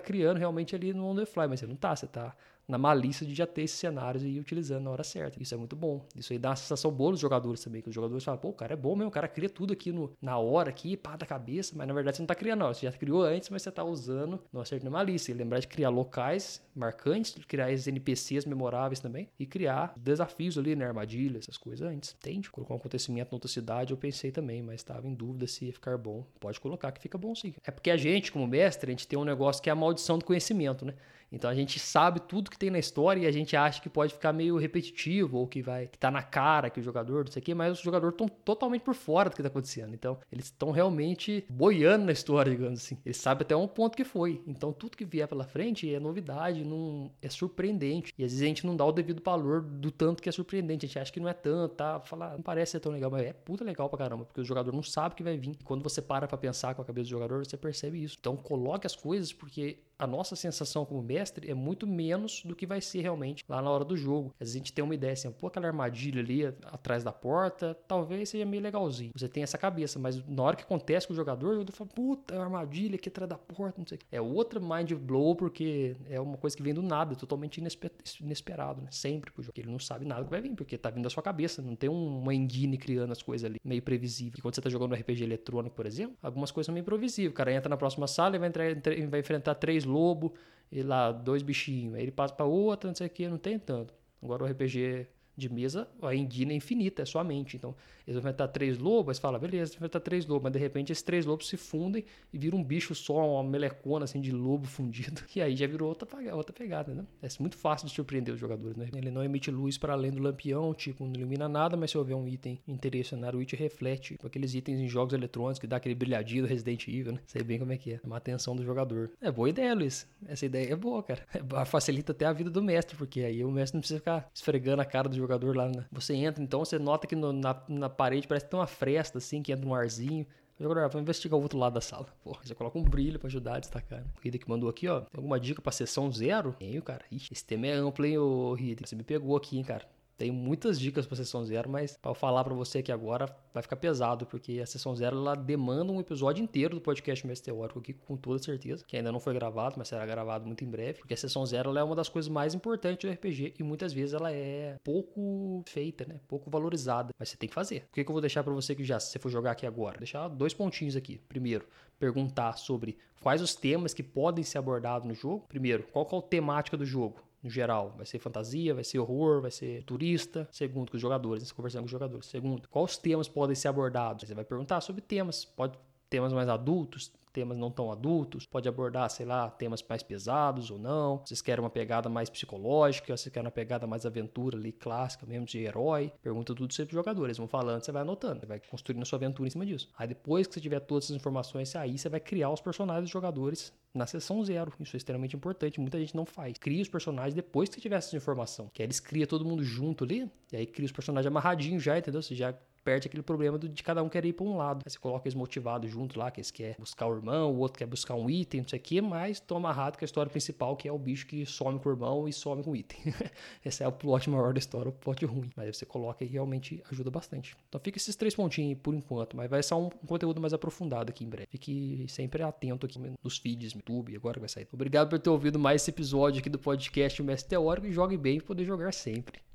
criando realmente ali no on the fly, mas você não está, você está na malícia de já ter esses cenários e ir utilizando na hora certa. Isso é muito bom. Isso aí dá uma sensação boa nos jogadores também, que os jogadores falam, pô, o cara é bom mesmo, o cara cria tudo aqui no, na hora, aqui, pá, da cabeça, mas na verdade você não tá criando, não. Você já criou antes, mas você tá usando no acerto na malícia. E lembrar de criar locais marcantes, criar esses NPCs memoráveis também e criar desafios ali, né, armadilhas, essas coisas antes. Entende? Colocar um acontecimento em outra cidade, eu pensei também, mas estava em dúvida se ia ficar bom. Pode colocar que fica bom sim. É porque a gente, como mestre, a gente tem um negócio que é a maldição do conhecimento, né? Então a gente sabe tudo que tem na história e a gente acha que pode ficar meio repetitivo ou que vai que tá na cara que o jogador, não sei o quê, mas os jogadores estão totalmente por fora do que tá acontecendo. Então eles estão realmente boiando na história, (laughs) digamos assim. Eles sabem até um ponto que foi. Então tudo que vier pela frente é novidade, não é surpreendente. E às vezes a gente não dá o devido valor do tanto que é surpreendente. A gente acha que não é tanto, tá? Fala, não parece ser tão legal, mas é puta legal pra caramba, porque o jogador não sabe o que vai vir. E quando você para pra pensar com a cabeça do jogador, você percebe isso. Então coloque as coisas porque a nossa sensação como mestre é muito menos do que vai ser realmente lá na hora do jogo. Às vezes a gente tem uma ideia assim, pô, aquela armadilha ali atrás da porta, talvez seja meio legalzinho. Você tem essa cabeça, mas na hora que acontece com o jogador, eu falo, puta, é armadilha aqui atrás da porta, não sei. É outra mind blow, porque é uma coisa que vem do nada, totalmente inesperado, né? Sempre pro jogo. Ele não sabe nada que vai vir, porque tá vindo da sua cabeça, não tem uma engine criando as coisas ali, meio previsível. E quando você tá jogando um RPG eletrônico, por exemplo, algumas coisas são meio improvisíveis. O cara entra na próxima sala e vai, entrar, vai enfrentar três lobo e lá dois bichinhos. Aí ele passa para outra, não sei o que, não tem tanto. Agora o RPG de mesa, a engine é infinita, é sua mente. Então, eles vão enfrentar três lobos, fala, beleza, enfrentar três lobos, mas de repente esses três lobos se fundem e viram um bicho só, uma melecona assim de lobo (laughs) fundido. E aí já virou outra, outra pegada, né? É muito fácil de surpreender os jogadores, né? Ele não emite luz para além do lampião, tipo, não ilumina nada, mas se houver um item interessante o it reflete tipo, aqueles itens em jogos eletrônicos que dá aquele brilhadinho do Resident Evil, né? Sei bem como é que é. Uma atenção do jogador. É boa ideia, Luiz. Essa ideia é boa, cara. Facilita até a vida do mestre, porque aí o mestre não precisa ficar esfregando a cara do jogador lá, né? Você entra, então você nota que no, na, na parede parece que tem uma fresta, assim, que entra um arzinho. O jogador, vamos investigar o outro lado da sala. Porra, você coloca um brilho pra ajudar a destacar. O Hidek que mandou aqui, ó. Tem alguma dica pra sessão zero? Tenho, cara. Ixi, esse tema é amplo, hein, ô Hidek. Você me pegou aqui, hein, cara. Tem muitas dicas para sessão zero, mas para eu falar para você aqui agora vai ficar pesado, porque a sessão zero ela demanda um episódio inteiro do podcast Mestre Teórico aqui, com toda certeza, que ainda não foi gravado, mas será gravado muito em breve, porque a sessão zero é uma das coisas mais importantes do RPG e muitas vezes ela é pouco feita, né? Pouco valorizada, mas você tem que fazer. O que, que eu vou deixar para você que já, se você for jogar aqui agora? Vou deixar dois pontinhos aqui. Primeiro, perguntar sobre quais os temas que podem ser abordados no jogo. Primeiro, qual é a temática do jogo? No geral. Vai ser fantasia, vai ser horror, vai ser turista. Segundo, com os jogadores, conversando com os jogadores. Segundo, quais temas podem ser abordados? Você vai perguntar sobre temas. Pode temas mais adultos, temas não tão adultos, pode abordar, sei lá, temas mais pesados ou não. Vocês querem uma pegada mais psicológica, vocês querem uma pegada mais aventura ali, clássica mesmo, de herói. Pergunta tudo sobre os jogadores. Vão falando, você vai anotando, você vai construindo a sua aventura em cima disso. Aí depois que você tiver todas essas informações, aí você vai criar os personagens dos jogadores na sessão zero. Isso é extremamente importante, muita gente não faz. Cria os personagens depois que tiver essa informação. Que aí eles criam todo mundo junto ali, e aí cria os personagens amarradinhos já, entendeu? Você já perde aquele problema de cada um querer ir para um lado. Aí você coloca eles motivados junto lá, que eles querem buscar o irmão, o outro quer buscar um item, não sei o que, mas toma amarrado com a história principal, que é o bicho que some com o irmão e some com o item. (laughs) Esse é o plot maior da história, o plot ruim. Mas aí você coloca e realmente ajuda bastante. Então fica esses três pontinhos por enquanto, mas vai ser um, conteúdo mais aprofundado aqui em breve. Fique sempre atento aqui nos feeds, no YouTube, agora vai sair. Obrigado por ter ouvido mais esse episódio aqui do podcast Mestre Teórico e jogue bem para poder jogar sempre.